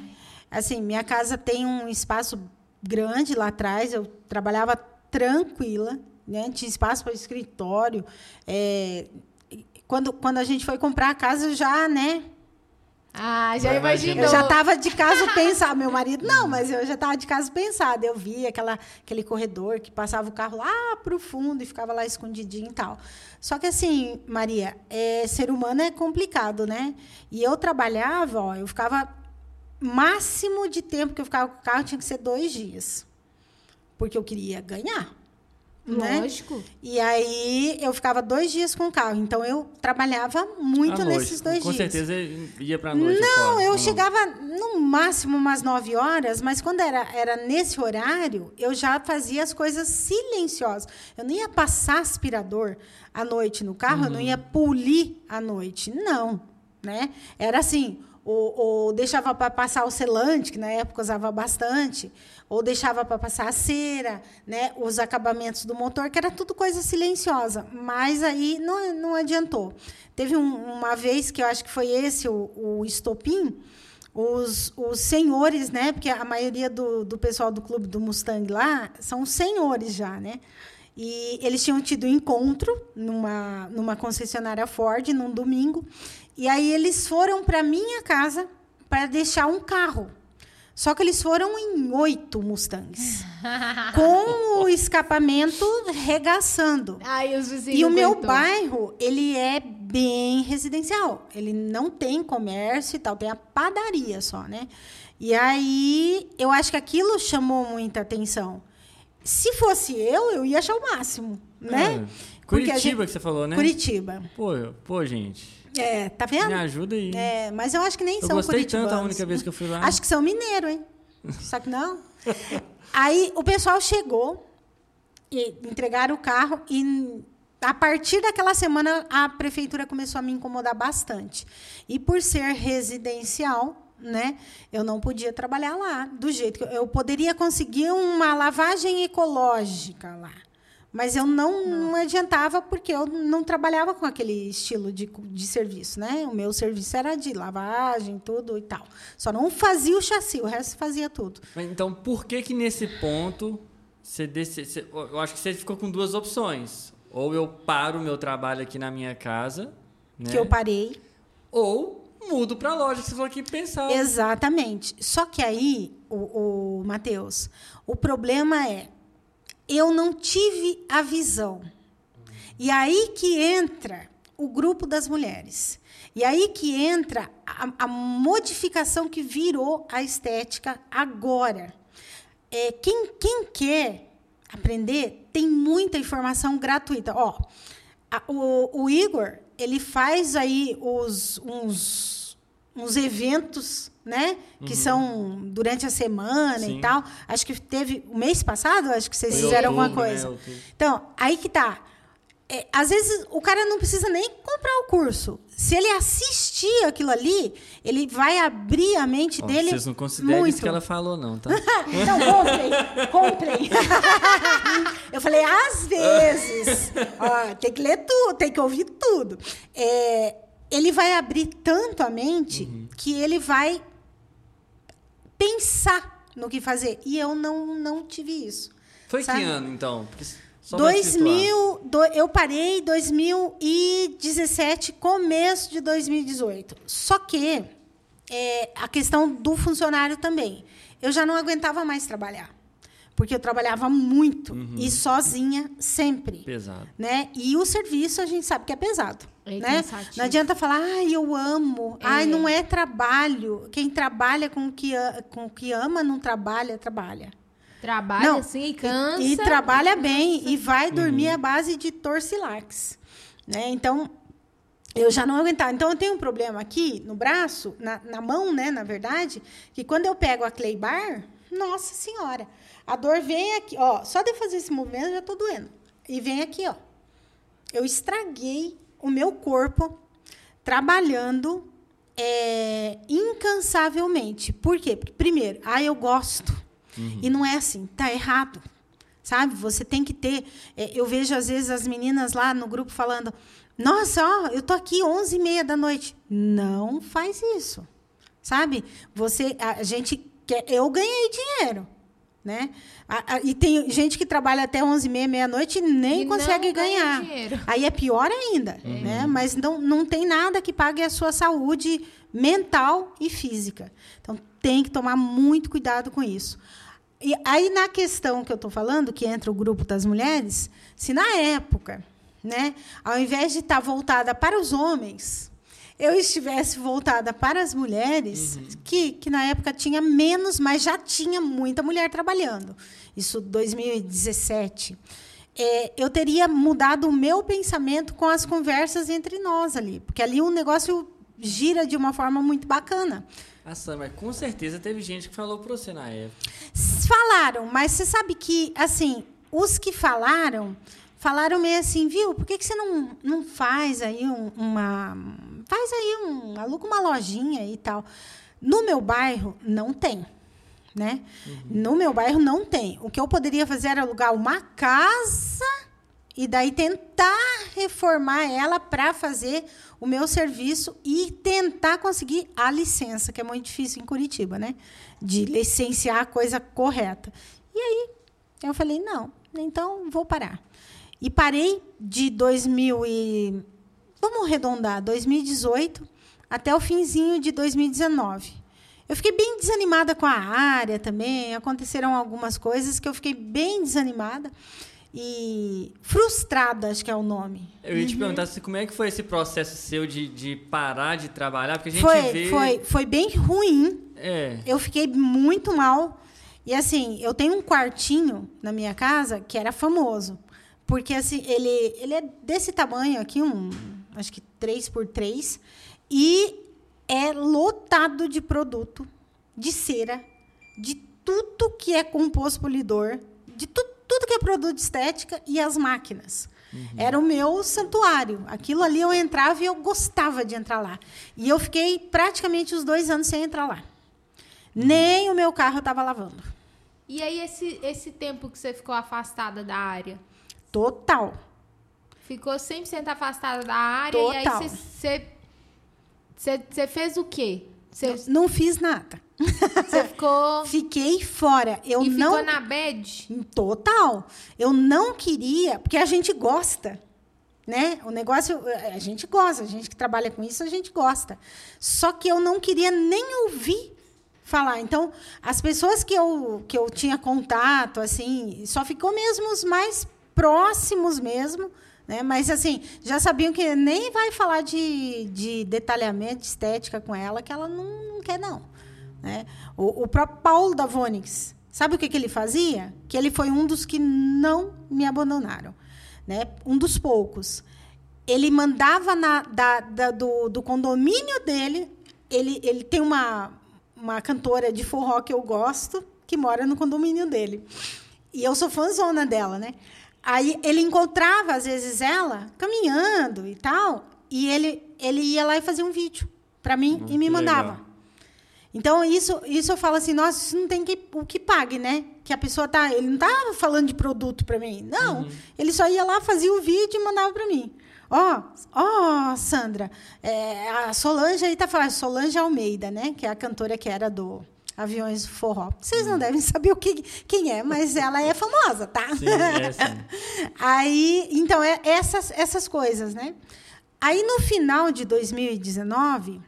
Assim, minha casa tem um espaço grande lá atrás, eu trabalhava tranquila, né? Tinha espaço para escritório. é, quando, quando a gente foi comprar a casa, eu já, né? Ah, já imaginou. Eu já estava de caso pensado. Meu marido, não, mas eu já estava de caso pensado. Eu via aquela, aquele corredor que passava o carro lá para o fundo e ficava lá escondidinho e tal. Só que assim, Maria, é, ser humano é complicado, né? E eu trabalhava, ó, eu ficava. Máximo de tempo que eu ficava com o carro tinha que ser dois dias. Porque eu queria ganhar. Né? Lógico. E aí eu ficava dois dias com o carro. Então eu trabalhava muito noite. nesses dois Com dias. certeza ia pra noite. Não, aposto, eu não? chegava no máximo umas 9 horas, mas quando era, era nesse horário, eu já fazia as coisas silenciosas. Eu não ia passar aspirador à noite no carro, eu não ia polir à noite. Não, né? Era assim, ou, ou deixava para passar o selante, que na época usava bastante, ou deixava para passar a cera, né? os acabamentos do motor, que era tudo coisa silenciosa. Mas aí não, não adiantou. Teve um- uma vez que eu acho que foi esse o, o estopim, os, os senhores, né? Porque a maioria do, do pessoal do clube do Mustang lá são senhores já, né? E eles tinham tido um encontro numa, numa concessionária Ford num domingo. E aí eles foram para minha casa para deixar um carro. Só que eles foram em oito Mustangs. com o escapamento regaçando. Aí os vizinhos E o meu aguentou. bairro, ele é bem residencial. Ele não tem comércio e tal, tem a padaria só, né? E aí, eu acho que aquilo chamou muita atenção. Se fosse eu, eu ia achar o máximo, né? É. Curitiba gente- que você falou, né? Curitiba. Pô, pô, gente. É, tá Me vendo? ajuda aí. É, mas eu acho que nem eu são gostei tanto a única vez que eu fui lá. Acho que são mineiro, hein? Só que não. Aí o pessoal chegou e entregaram o carro e a partir daquela semana a prefeitura começou a me incomodar bastante. E por ser residencial, né, eu não podia trabalhar lá do jeito que eu, eu poderia conseguir uma lavagem ecológica lá. Mas eu não, não adiantava porque eu não trabalhava com aquele estilo de, de serviço, né? O meu serviço era de lavagem, tudo e tal. Só não fazia o chassi, o resto fazia tudo. Então, por que que nesse ponto você, dece- você- eu acho que você ficou com duas opções. Ou eu paro o meu trabalho aqui na minha casa, né? Que eu parei. Ou mudo pra loja, que você falou que pensava. Exatamente. Só que aí, o, o Matheus, o problema é eu não tive a visão. E aí que entra o grupo das mulheres. E aí que entra a, a modificação que virou a estética agora. É, quem, quem quer aprender tem muita informação gratuita. Ó, a- o, o Igor ele faz aí os, uns, uns eventos, né? Que são durante a semana Sim. e tal. Acho que teve o mês passado, acho que vocês Foi fizeram alguma outubro, né? coisa. Outubro. Então, aí que tá. É, às vezes o cara não precisa nem comprar o curso. Se ele assistir aquilo ali, ele vai abrir a mente Ó, dele. vocês não consideram muito. isso que ela falou, não, tá? Então, comprem, comprem. Eu falei, às vezes, ó, tem que ler tudo, tem que ouvir tudo. É, ele vai abrir tanto a mente Uhum. que ele vai pensar no que fazer. E eu não, não tive isso. Foi Sabe? que ano, então? Porque só pra te situar. 2000, do- eu parei em 2017, começo de 2018. Só que é, a questão do funcionário também. Eu já não aguentava mais trabalhar. Porque eu trabalhava muito uhum. e sozinha sempre. Pesado. Né? E o serviço a gente sabe que é pesado. É né? Não adianta falar, ai, eu amo. É. Ai, não é trabalho. Quem trabalha com o que, com o que ama, não trabalha, trabalha. Trabalha não, assim e cansa. E, e trabalha bem. E vai dormir uhum. à base de torcilax. Né? Então, eu já não aguentava. Então, eu tenho um problema aqui no braço, na, na mão, né, na verdade, que quando eu pego a clay bar, nossa senhora, a dor vem aqui, ó, só de fazer esse movimento eu já estou doendo. E vem aqui, ó. Eu estraguei o meu corpo trabalhando é, incansavelmente. Por quê? Porque, primeiro, ah, eu gosto. Uhum. E não é assim, tá errado. Sabe? Você tem que ter. É, eu vejo, às vezes, as meninas lá no grupo falando: Nossa, ó, eu tô aqui 11 e meia da noite. Não faz isso. Sabe? Você, a gente quer. Eu ganhei dinheiro. Né? e tem gente que trabalha até 11 e meia, meia-noite e nem e consegue ganhar. Aí é pior ainda. Uhum. Né? Mas não, não tem nada que pague a sua saúde mental e física. Então, tem que tomar muito cuidado com isso. E aí, na questão que eu estou falando, que entra o grupo das mulheres, se na época, né, ao invés de estar tá voltada para os homens, eu estivesse voltada para as mulheres, uhum. que, que na época tinha menos, mas já tinha muita mulher trabalhando. Isso 2017. É, eu teria mudado o meu pensamento com as conversas entre nós ali, porque ali o negócio gira de uma forma muito bacana. Ah, mas com certeza teve gente que falou para você na época. Falaram, mas você sabe que, assim, os que falaram, falaram meio assim, viu? Por que, que você não, não faz aí um, uma. Faz aí um. aluga uma lojinha e tal. No meu bairro, não tem. Né? Uhum. No meu bairro não tem. O que eu poderia fazer era alugar uma casa e daí tentar reformar ela para fazer o meu serviço e tentar conseguir a licença, que é muito difícil em Curitiba, né? De licenciar a coisa correta. E aí eu falei, não, então vou parar. E parei de 2000 e vamos arredondar, 2018 até o finzinho de 2019. Eu fiquei bem desanimada com a área também, aconteceram algumas coisas que eu fiquei bem desanimada e frustrada, acho que é o nome. Eu ia te uhum. perguntar como é que foi esse processo seu de, de parar de trabalhar, porque a gente foi, vê... Foi, foi bem ruim. É. Eu fiquei muito mal. E assim, eu tenho um quartinho na minha casa que era famoso. Porque assim, ele, ele é desse tamanho aqui, um, acho que 3 por 3 e é lotado de produto, de cera, de tudo que é composto polidor, de tudo tudo que é produto de estética e as máquinas. Uhum. Era o meu santuário. Aquilo ali eu entrava e eu gostava de entrar lá. E eu fiquei praticamente os dois anos sem entrar lá. Uhum. Nem o meu carro eu estava lavando. E aí, esse, esse tempo que você ficou afastada da área? Total. Ficou 100% afastada da área Total. e aí você, você, fez o quê? Você... Não, não fiz nada. Você ficou. Fiquei fora. Eu e não. Ficou na bed? Total. Eu não queria, porque a gente gosta. Né? O negócio, a gente gosta, a gente que trabalha com isso, a gente gosta. Só que eu não queria nem ouvir falar. Então, as pessoas que eu, que eu tinha contato, assim, só ficou mesmo os mais próximos mesmo, né? Mas, assim, já sabiam que nem vai falar de, de detalhamento, de estética com ela, que ela não, não quer, não. Né? O, o próprio Paulo da Vonix, sabe o que, que ele fazia? Que ele foi um dos que não me abandonaram. Né? Um dos poucos. Ele mandava na, da, da, do, do condomínio dele. Ele, ele tem uma, uma cantora de forró que eu gosto, que mora no condomínio dele. E eu sou fãzona dela, né? Aí ele encontrava, às vezes, ela caminhando e tal, e ele, ele ia lá e fazia um vídeo para mim hum, e me mandava. Legal. Então, isso, isso eu falo assim, nossa, isso não tem que, o que pague, né? Que a pessoa tá. Ele não estava falando de produto para mim. Não. Uhum. Ele só ia lá, fazia o vídeo e mandava para mim. Ó, oh, ó, oh, Sandra, é, a Solange aí tá falando, Solange Almeida, né? Que é a cantora que era do Aviões Forró. Vocês não uhum. devem saber o que, quem é, mas ela é famosa, tá? Sim, é, sim. aí, então, é essas, essas coisas, né? Aí, no final de 2019,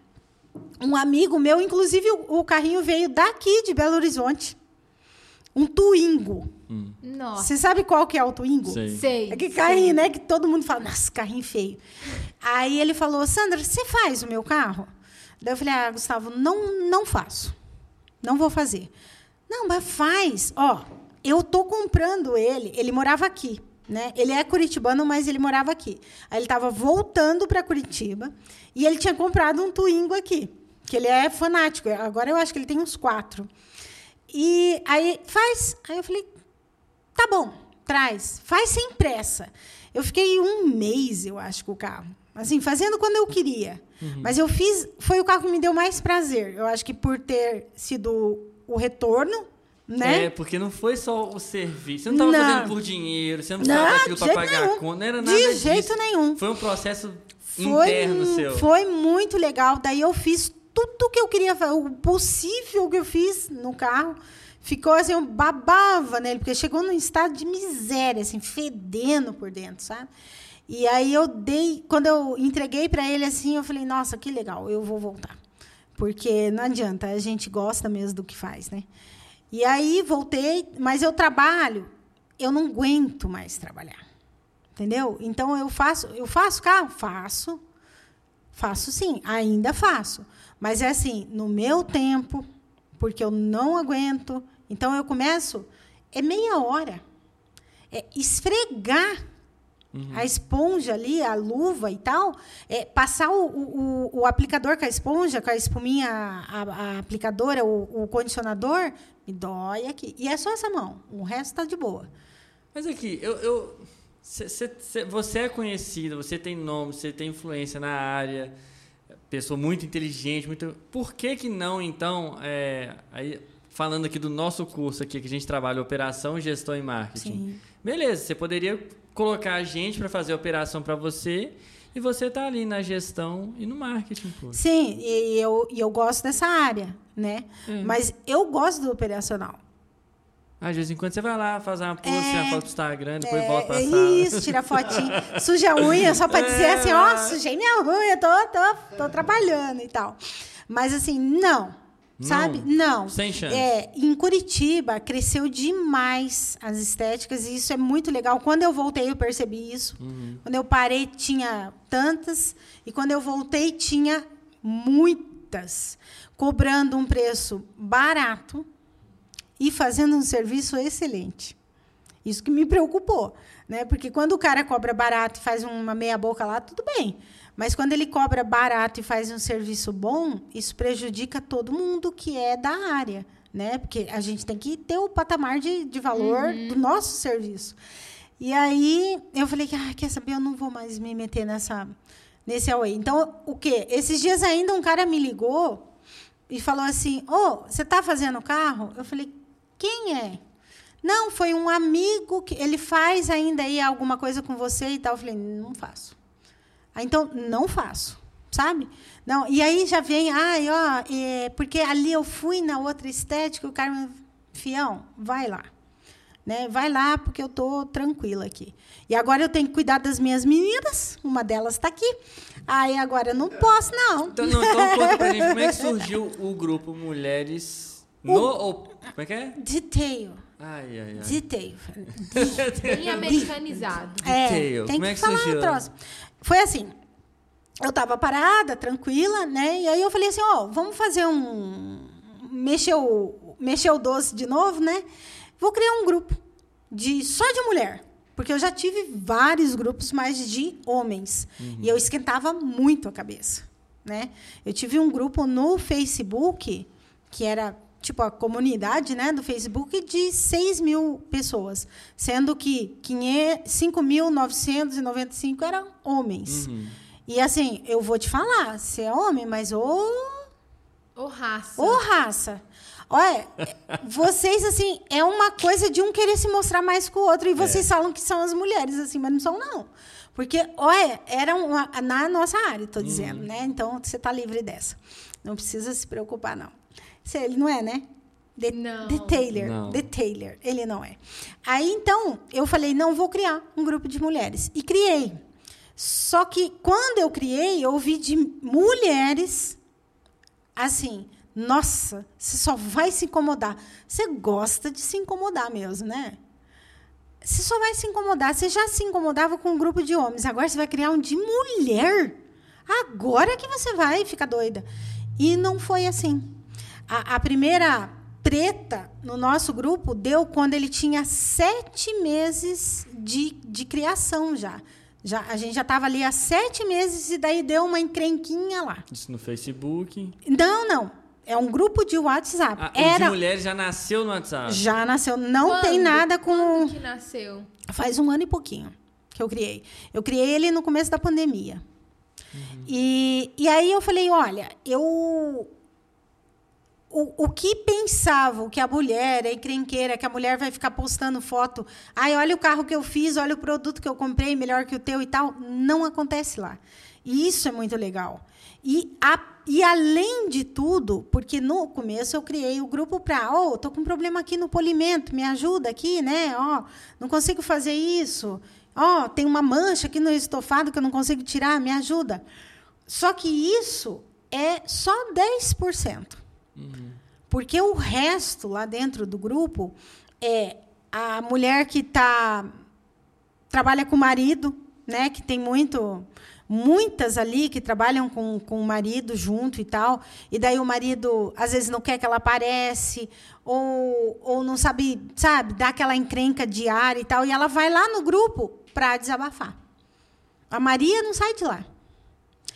um amigo meu, inclusive o, o carrinho veio daqui de Belo Horizonte. Um Twingo. Hum. Nossa. Você sabe qual que é o Twingo? Sei. Sei. É que carrinho, sei. né? Que todo mundo fala, nossa, carrinho feio. Aí ele falou, Sandra, você faz o meu carro? Daí eu falei, ah, Gustavo, não, não faço. Não vou fazer. Não, mas faz. Ó, eu tô comprando ele. Ele morava aqui. Né? Ele é curitibano, mas ele morava aqui. Aí ele estava voltando para Curitiba e ele tinha comprado um Twingo aqui, que ele é fanático. Agora eu acho que ele tem uns quatro. E aí faz. Aí eu falei, tá bom, traz, faz sem pressa. Eu fiquei um mês, eu acho, com o carro. Assim, fazendo quando eu queria. Uhum. Mas eu fiz, foi o carro que me deu mais prazer. Eu acho que por ter sido o retorno né? É, porque não foi só o serviço. Você não estava fazendo por dinheiro, você não precisava daquilo para pagar nenhum. a conta, não era nada De disso. jeito nenhum. Foi um processo foi, interno seu. Foi muito legal. Daí eu fiz tudo que eu queria fazer, o possível que eu fiz no carro. Ficou assim, eu babava nele, porque chegou num estado de miséria, assim, fedendo por dentro, sabe? E aí eu dei, quando eu entreguei para ele assim, eu falei, nossa, que legal, eu vou voltar. Porque não adianta, a gente gosta mesmo do que faz, né? E aí voltei, mas eu trabalho, eu não aguento mais trabalhar. Entendeu? Então eu faço, eu faço carro, faço. Faço sim, ainda faço. Mas é assim, no meu tempo, porque eu não aguento. Então eu começo é meia hora. É esfregar Uhum. A esponja ali, a luva e tal, é, passar o, o, o, aplicador com a esponja, com a espuminha, a, a aplicadora, o, o, condicionador, me dói aqui. E é só essa mão, o resto está de boa. Mas aqui, eu, eu cê, cê, cê, você é conhecida, você tem nome, você tem influência na área, pessoa muito inteligente, muito. Por que que não, então, é, aí, falando aqui do nosso curso aqui, que a gente trabalha operação, gestão e marketing. Sim. Beleza, você poderia colocar a gente para fazer a operação para você e você está ali na gestão e no marketing. Pô. Sim, e eu, e eu gosto dessa área, né? É. Mas eu gosto do operacional. Ah, de vez em quando você vai lá, faz uma post, é, uma foto do Instagram, depois é, volta pra sala. Isso, tira fotinho, suja a unha, só para dizer assim, ó, oh, sujei minha unha, tô, tô, tô trabalhando e tal. Mas assim, não. Sabe? Não. Sem chance. É, em Curitiba, cresceu demais as estéticas e isso é muito legal. Quando eu voltei, eu percebi isso. Uhum. Quando eu parei, tinha tantas. E quando eu voltei, tinha muitas. Cobrando um preço barato e fazendo um serviço excelente. Isso que me preocupou. Né? Porque quando o cara cobra barato e faz uma meia boca lá, tudo bem. Mas quando ele cobra barato e faz um serviço bom, isso prejudica todo mundo que é da área, né? Porque a gente tem que ter o patamar de, de valor uhum. do nosso serviço. E aí eu falei que, ah, quer saber, eu não vou mais me meter nessa nesse away. Então, o quê? Esses dias ainda um cara me ligou e falou assim: "Ô, oh, você está fazendo carro?" Eu falei: "Quem é?" Não, foi um amigo que ele faz ainda aí alguma coisa com você e tal. Eu falei: "Não faço." Então, não faço, sabe? Não, e aí já vem, ai, ó, é, porque ali eu fui na outra estética, o cara, fião, vai lá. Né? Vai lá, porque eu estou tranquila aqui. E agora eu tenho que cuidar das minhas meninas, uma delas está aqui. Aí agora eu não posso, não. Então, não, então conta pra gente como é que surgiu o grupo Mulheres no. O, como é que é? Detail. Ai, ai, ai. Detail. Bem americanizado. É, Detail. tem como que, é que falar surgiu? Foi assim. Eu estava parada, tranquila, né? E aí eu falei assim, ó, oh, vamos fazer um mexer o mexer o doce de novo, né? Vou criar um grupo de só de mulher, porque eu já tive vários grupos mais de homens uhum. e eu esquentava muito a cabeça, né? Eu tive um grupo no Facebook que era tipo a comunidade né, do Facebook de 6 mil pessoas, sendo que 5.995 eram homens. Uhum. E assim, eu vou te falar, você é homem, mas ô. Ô raça. Ô raça. Olha, vocês, assim, é uma coisa de um querer se mostrar mais com o outro. E vocês é. falam que são as mulheres, assim, mas não são, não. Porque, olha, era uma, na nossa área, estou dizendo, uhum. né? Então, você está livre dessa. Não precisa se preocupar, não. Ele não é, né? De, não. Taylor. Não. Taylor. Ele não é. Aí, então, eu falei, não, vou criar um grupo de mulheres. E criei. Só que, quando eu criei, eu ouvi de mulheres assim, nossa, você só vai se incomodar. Você gosta de se incomodar mesmo, né? Você só vai se incomodar. Você já se incomodava com um grupo de homens, agora você vai criar um de mulher. Agora que você vai ficar doida. E não foi assim. A, a primeira treta no nosso grupo deu quando ele tinha sete meses de, de criação já. já. A gente já estava ali há sete meses e daí deu uma encrenquinha lá. Isso no Facebook? Não, não. É um grupo de WhatsApp. Ah, Era... de mulheres já nasceu no WhatsApp? Já nasceu. Não Quando? tem nada com... Quando que nasceu? Faz um ano e pouquinho que eu criei. Eu criei ele no começo da pandemia. Uhum. E, e aí eu falei, olha, eu o, o que pensavam que a mulher é encrenqueira, que a mulher vai ficar postando foto, ai, olha o carro que eu fiz, olha o produto que eu comprei, melhor que o teu e tal, não acontece lá. E isso é muito legal. E, a, e além de tudo, porque no começo eu criei o grupo para, oh, tô com um problema aqui no polimento, me ajuda aqui, né? Oh, não consigo fazer isso. Ó, oh, tem uma mancha aqui no estofado que eu não consigo tirar, me ajuda. Só que isso é só 10%. Porque o resto lá dentro do grupo é a mulher que tá trabalha com o marido, né, que tem muito muitas ali que trabalham com, com o marido junto e tal, e daí o marido às vezes não quer que ela aparece, ou, ou não sabe, sabe, dá aquela encrenca diária e tal, e ela vai lá no grupo para desabafar. A Maria não sai de lá.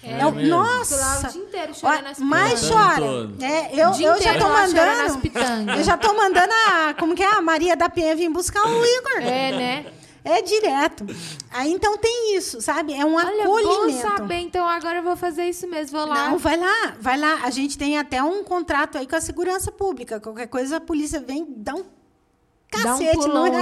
É, é nossa! o dia inteiro chorando as Mais chora. É, eu, eu já tô mandando. Eu já tô mandando a. Como que é? A Maria da Penha vir buscar o Igor. É, né? É direto. Aí então tem isso, sabe? É um Olha, acolhimento. Bom saber, então agora eu vou fazer isso mesmo. Vou lá. Não, vai lá, vai lá. A gente tem até um contrato aí com a segurança pública. Qualquer coisa a polícia vem, dá um cacete dá um no.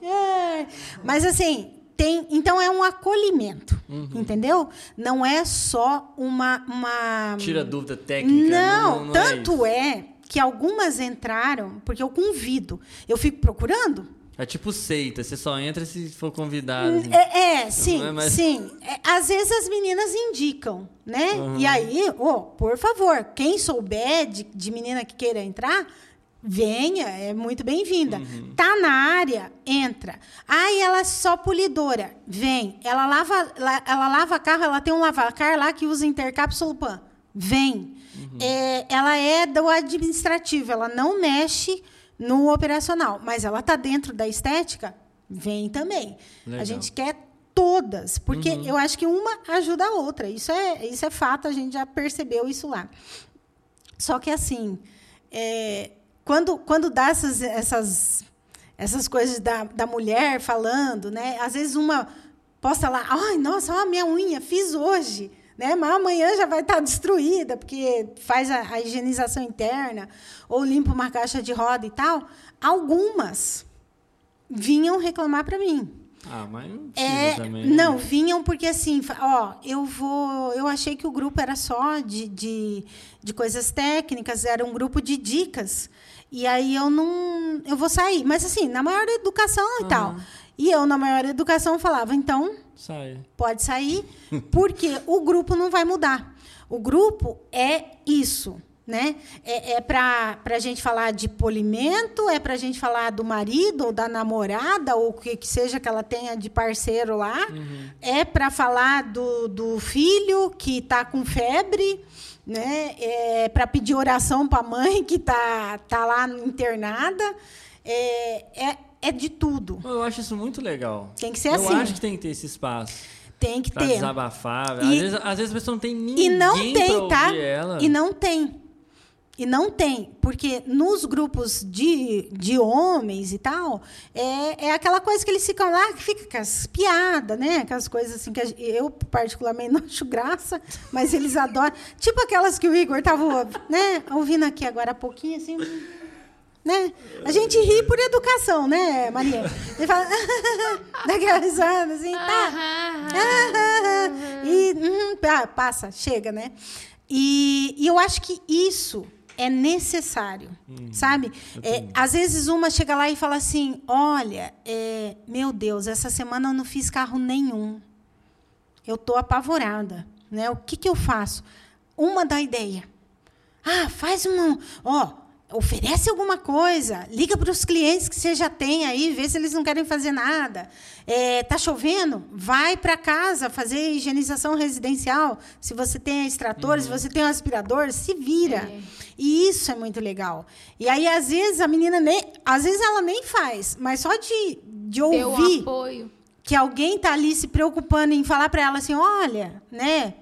é. Mas assim, tem, então é um acolhimento, uhum. entendeu? Não é só uma, uma... tira dúvida técnica. Não, não, não é tanto é, é, que algumas entraram porque eu convido, eu fico procurando. É tipo seita, você só entra se for convidado. Assim. É, é, sim, é mais... sim. É, às vezes as meninas indicam, né? Uhum. E aí, oh, por favor, quem souber de, de menina que queira entrar, Venha, é muito bem-vinda. Uhum. Tá na área, entra. Ai, ela é só polidora. Vem. Ela lava, ela lava carro, ela tem um lavacar lá que usa intercápsulo pan. Vem. Uhum. É, ela é do administrativo, ela não mexe no operacional, mas ela está dentro da estética, vem também. Legal. A gente quer todas, porque uhum. eu acho que uma ajuda a outra. Isso é, isso é fato, a gente já percebeu isso lá. Só que assim, é, quando, quando dá essas, essas, essas coisas da, da mulher falando, né? Às vezes uma posta lá, ai, nossa, ó, minha unha, fiz hoje. Né? Mas amanhã já vai estar destruída, porque faz a, a higienização interna, ou limpa uma caixa de roda e tal. Algumas vinham reclamar para mim. Ah, mas não é, também. Né? Não, vinham porque assim, ó, eu vou. Eu achei que o grupo era só de, de, de coisas técnicas, era um grupo de dicas. E aí eu não. Eu vou sair. Mas assim, na maior educação e uhum. tal. E eu, na maior educação, falava, então. Sai. Pode sair, porque o grupo não vai mudar. O grupo é isso. Né? É, é para a gente falar de polimento, é para a gente falar do marido ou da namorada, ou o que, que seja que ela tenha de parceiro lá, uhum. é para falar do, do filho que está com febre, né? É, para pedir oração para a mãe que está tá lá internada. É, é, é de tudo. Eu acho isso muito legal. Tem que ser Eu assim. Eu acho que tem que ter esse espaço. Tem que ter. desabafar. E, às, vezes, às vezes a pessoa não tem ninguém E não tem, tá? Ela. E não tem. E não tem, porque nos grupos de, de homens e tal, é, é aquela coisa que eles ficam lá, que fica com as piadas, né? Aquelas coisas assim que eu, particularmente, não acho graça, mas eles adoram. Tipo aquelas que o Igor estava né, ouvindo aqui agora há pouquinho, assim. Né? A gente ri por educação, né, Maria? Ele fala, daquela risada, assim, tá. e hum, passa, chega, né? E, e eu acho que isso é necessário, hum, sabe? É, às vezes uma chega lá e fala assim: Olha, é, meu Deus, essa semana eu não fiz carro nenhum. Eu estou apavorada. Né? O que, que eu faço? uma dá ideia. Ah, faz um. Ó, oferece alguma coisa, liga para os clientes que você já tem aí, vê se eles não querem fazer nada. É, tá chovendo? Vai para casa fazer higienização residencial. Se você tem extrator, uhum. se você tem um aspirador, se vira. É. E isso é muito legal. E aí, às vezes, a menina nem. Às vezes ela nem faz, mas só de, de ouvir que alguém está ali se preocupando em falar para ela assim: olha, né?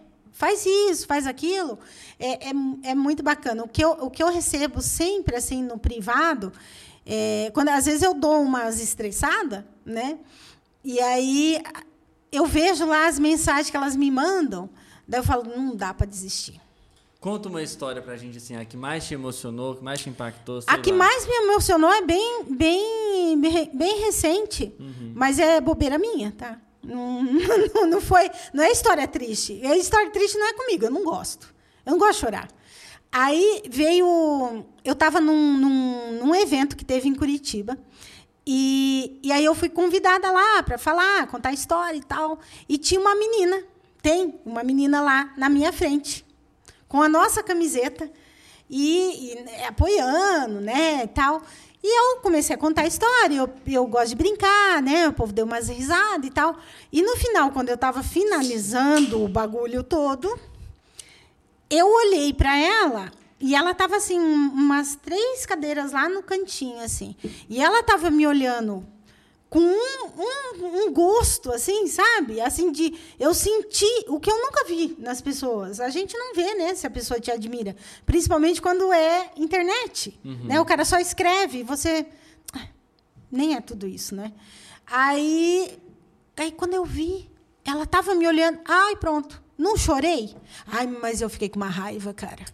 Faz isso, faz aquilo é, é, é, muito bacana. O que, eu, o que eu recebo sempre assim no privado, é, quando às vezes eu dou umas estressadas, né? E aí eu vejo lá as mensagens que elas me mandam, daí eu falo, não dá para desistir. Conta uma história pra gente, assim, a que mais te emocionou, a que mais te impactou. A que mais me emocionou é bem, bem, bem recente, uhum. mas é bobeira minha, tá? Não, não, não, foi, não é história triste. A história triste não é comigo, eu não gosto. Eu não gosto de chorar. Aí veio. Eu estava num, num, num, evento que teve em Curitiba. E, e aí eu fui convidada lá para falar, contar história e tal. E tinha uma menina, tem uma menina lá na minha frente, com a nossa camiseta, e, e apoiando, né, e tal. E eu comecei a contar a história, eu, eu gosto de brincar, né? O povo deu umas risadas e tal. E no final, quando eu estava finalizando o bagulho todo, eu olhei para ela e ela estava assim, umas três cadeiras lá no cantinho, assim. E ela estava me olhando com um, um, um, gosto, assim, sabe? Assim, de. Eu senti o que eu nunca vi nas pessoas. A gente não vê, né, se a pessoa te admira. Principalmente quando é internet. Uhum. Né? O cara só escreve, você. Ah, nem é tudo isso, né? Aí, aí quando eu vi, ela estava me olhando. Ai, pronto. Não chorei? Ai, mas eu fiquei com uma raiva, cara.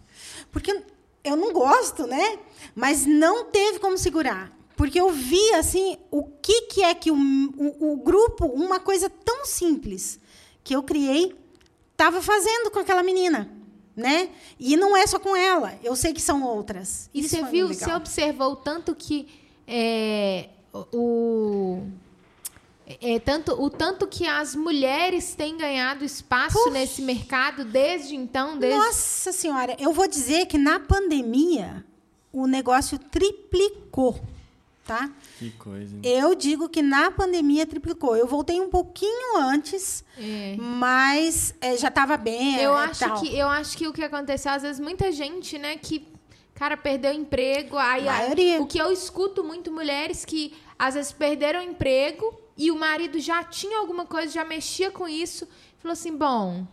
Porque eu não gosto, né? Mas não teve como segurar. Porque eu vi, assim, o que, que é que o, o, o grupo, uma coisa tão simples que eu criei, estava fazendo com aquela menina. Né? E não é só com ela, eu sei que são outras. E Isso você viu, você observou tanto que é, o é, tanto, o tanto que as mulheres têm ganhado espaço Puxa. nesse mercado desde então. Desde... Nossa Senhora, eu vou dizer que na pandemia o negócio triplicou. Tá? Que coisa. Hein? Eu digo que na pandemia triplicou. Eu voltei um pouquinho antes, é. mas é, já estava bem. Eu é, acho que eu acho que o que aconteceu às vezes muita gente, né, que cara perdeu emprego. Aí a, o que eu escuto muito mulheres que às vezes perderam emprego e o marido já tinha alguma coisa, já mexia com isso. Falou assim: bom,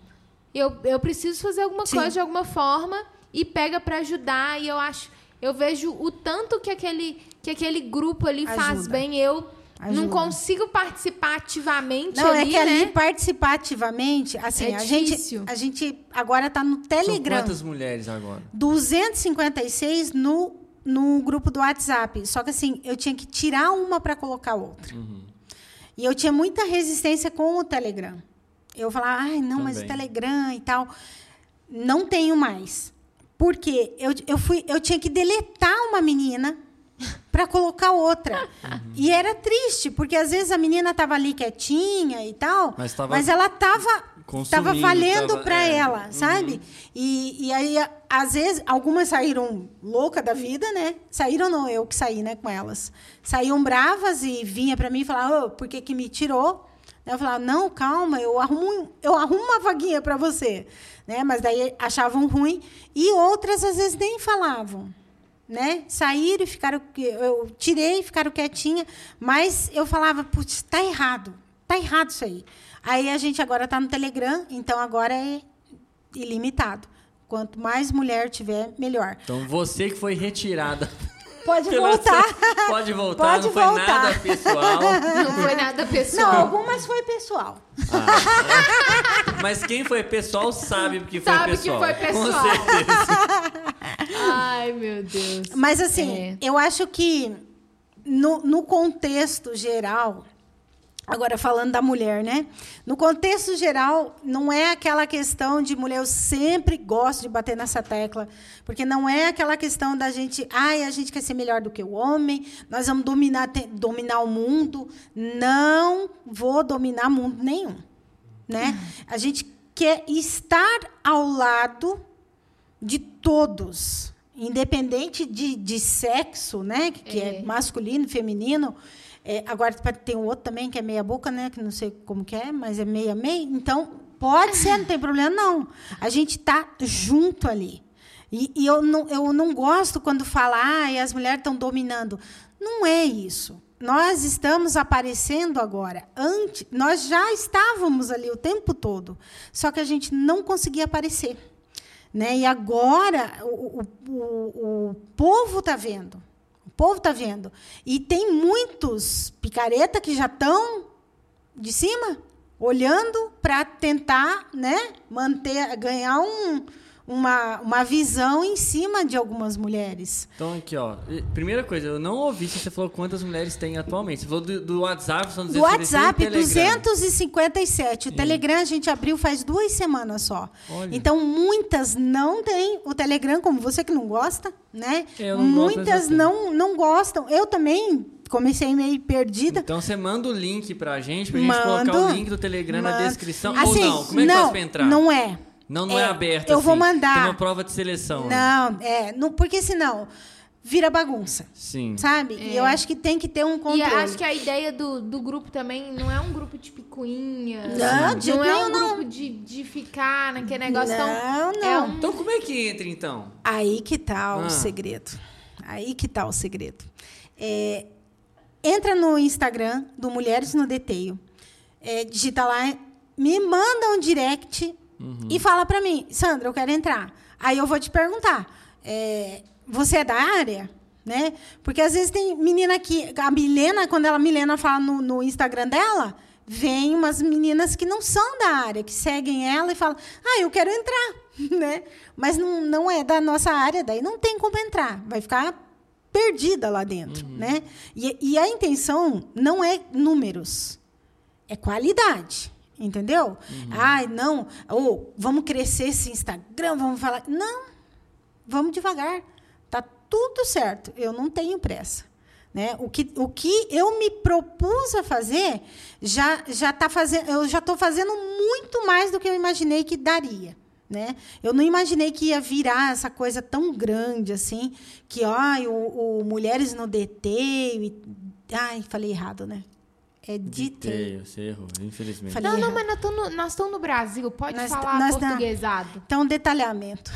eu, eu preciso fazer alguma Sim. coisa de alguma forma e pega para ajudar. E eu acho, eu vejo o tanto que aquele, que aquele grupo ali Ajuda. faz bem. Eu Ajuda. não consigo participar ativamente não, é ali, é que né? ali participar ativamente, assim, é a gente a gente agora está no Telegram. São quantas mulheres agora? 256 no no grupo do WhatsApp. Só que assim, eu tinha que tirar uma para colocar outra. Uhum. E eu tinha muita resistência com o Telegram. Eu falava, ai, não, Também. mas o Telegram e tal. Não tenho mais. Porque eu, eu, fui, eu tinha que deletar uma menina para colocar outra. Uhum. E era triste, porque às vezes a menina estava ali quietinha e tal, mas, tava... mas ela estava Tava valendo para é, ela, uhum. sabe? E, e aí, às vezes, algumas saíram louca da vida, né? Saíram não, eu que saí, né, com elas. Saíam bravas e vinha para mim e falava, oh, por que que me tirou? Eu falava, não, calma, eu arrumo, eu arrumo uma vaguinha para você. Né? Mas daí achavam ruim. E outras, às vezes, nem falavam. Né? Saíram e ficaram... Eu tirei ficaram quietinha. Mas eu falava, putz, está errado. Está errado isso aí. Aí a gente agora está no Telegram, então agora é ilimitado. Quanto mais mulher tiver, melhor. Então você que foi retirada. Pode voltar. Pode voltar, Pode não voltar. foi nada pessoal. Não foi nada pessoal. Não, algumas foi pessoal. Ah, é. Mas quem foi pessoal sabe que foi sabe pessoal. Sabe que foi pessoal. Com certeza. Ai, meu Deus. Mas assim, é. eu acho que no, no contexto geral, Agora, falando da mulher, né? No contexto geral, não é aquela questão de mulher, eu sempre gosto de bater nessa tecla, porque não é aquela questão da gente, ai, a gente quer ser melhor do que o homem, nós vamos dominar, dominar o mundo. Não vou dominar mundo nenhum. Né? A gente quer estar ao lado de todos, independente de, de sexo, né? Que é, é masculino, feminino. É, agora tem um outro também que é meia boca, né? Que não sei como que é, mas é meia meia. Então pode ser, não tem problema não. A gente está junto ali. E, e, eu, não, eu não gosto quando fala, ah, as mulheres estão dominando. Não é isso. Nós estamos aparecendo agora. Antes, nós já estávamos ali o tempo todo, só que a gente não conseguia aparecer. Né? E agora o, o, o povo está vendo. Povo está vendo. E tem muitos picareta que já estão de cima, olhando para tentar né, manter, ganhar um, uma, uma visão em cima de algumas mulheres. Então, aqui, ó. Primeira coisa, eu não ouvi se você falou quantas mulheres tem atualmente. Você falou do, do WhatsApp, são Do WhatsApp, 257. O e... Telegram a gente abriu faz duas semanas só. Olha. Então, muitas não têm o Telegram, como você que não gosta, né? Eu não muitas não, não gostam. Eu também comecei meio perdida. Então você manda o link pra gente, pra gente colocar o link do Telegram na descrição. Assim, ou não? Como é que não, faz pra entrar? Não é. Não, não é, é aberto. Eu assim. vou mandar. Tem uma prova de seleção. Né? Não, né? é. Não, porque senão vira bagunça. Sim. Sabe? É. E eu acho que tem que ter um controle. E acho que a ideia do, do grupo também não é um grupo de picuinha. Não, de não é um não. grupo de, de ficar naquele negócio não, tão. Não, é um... Então como é que entra, então? Aí que tá ah. o segredo. Aí que tá o segredo. É, entra no Instagram do Mulheres no Deteio. É, digita lá, me manda um direct Uhum. E fala para mim, Sandra, eu quero entrar. Aí eu vou te perguntar, é, você é da área? Né? Porque às vezes tem menina que. A Milena, quando ela Milena fala no, no Instagram dela, vem umas meninas que não são da área, que seguem ela e falam, ah, eu quero entrar. né? Mas não, não é da nossa área, daí não tem como entrar. Vai ficar perdida lá dentro. Uhum. Né? E, e a intenção não é números, é qualidade. Entendeu? Uhum. Ai, não, ou vamos crescer esse Instagram, vamos falar. Não, vamos devagar. Tá tudo certo. Eu não tenho pressa. Né? O, que, o que eu me propus a fazer já já tá fazendo, eu já estou fazendo muito mais do que eu imaginei que daria. Né? Eu não imaginei que ia virar essa coisa tão grande assim, que ai, o, o Mulheres no DT. E, ai, falei errado, né? É diteio. Você errou, infelizmente. Falei não, não, mas nós estamos no, no Brasil, pode nós, falar nós portuguesado. Tá, então, detalhamento.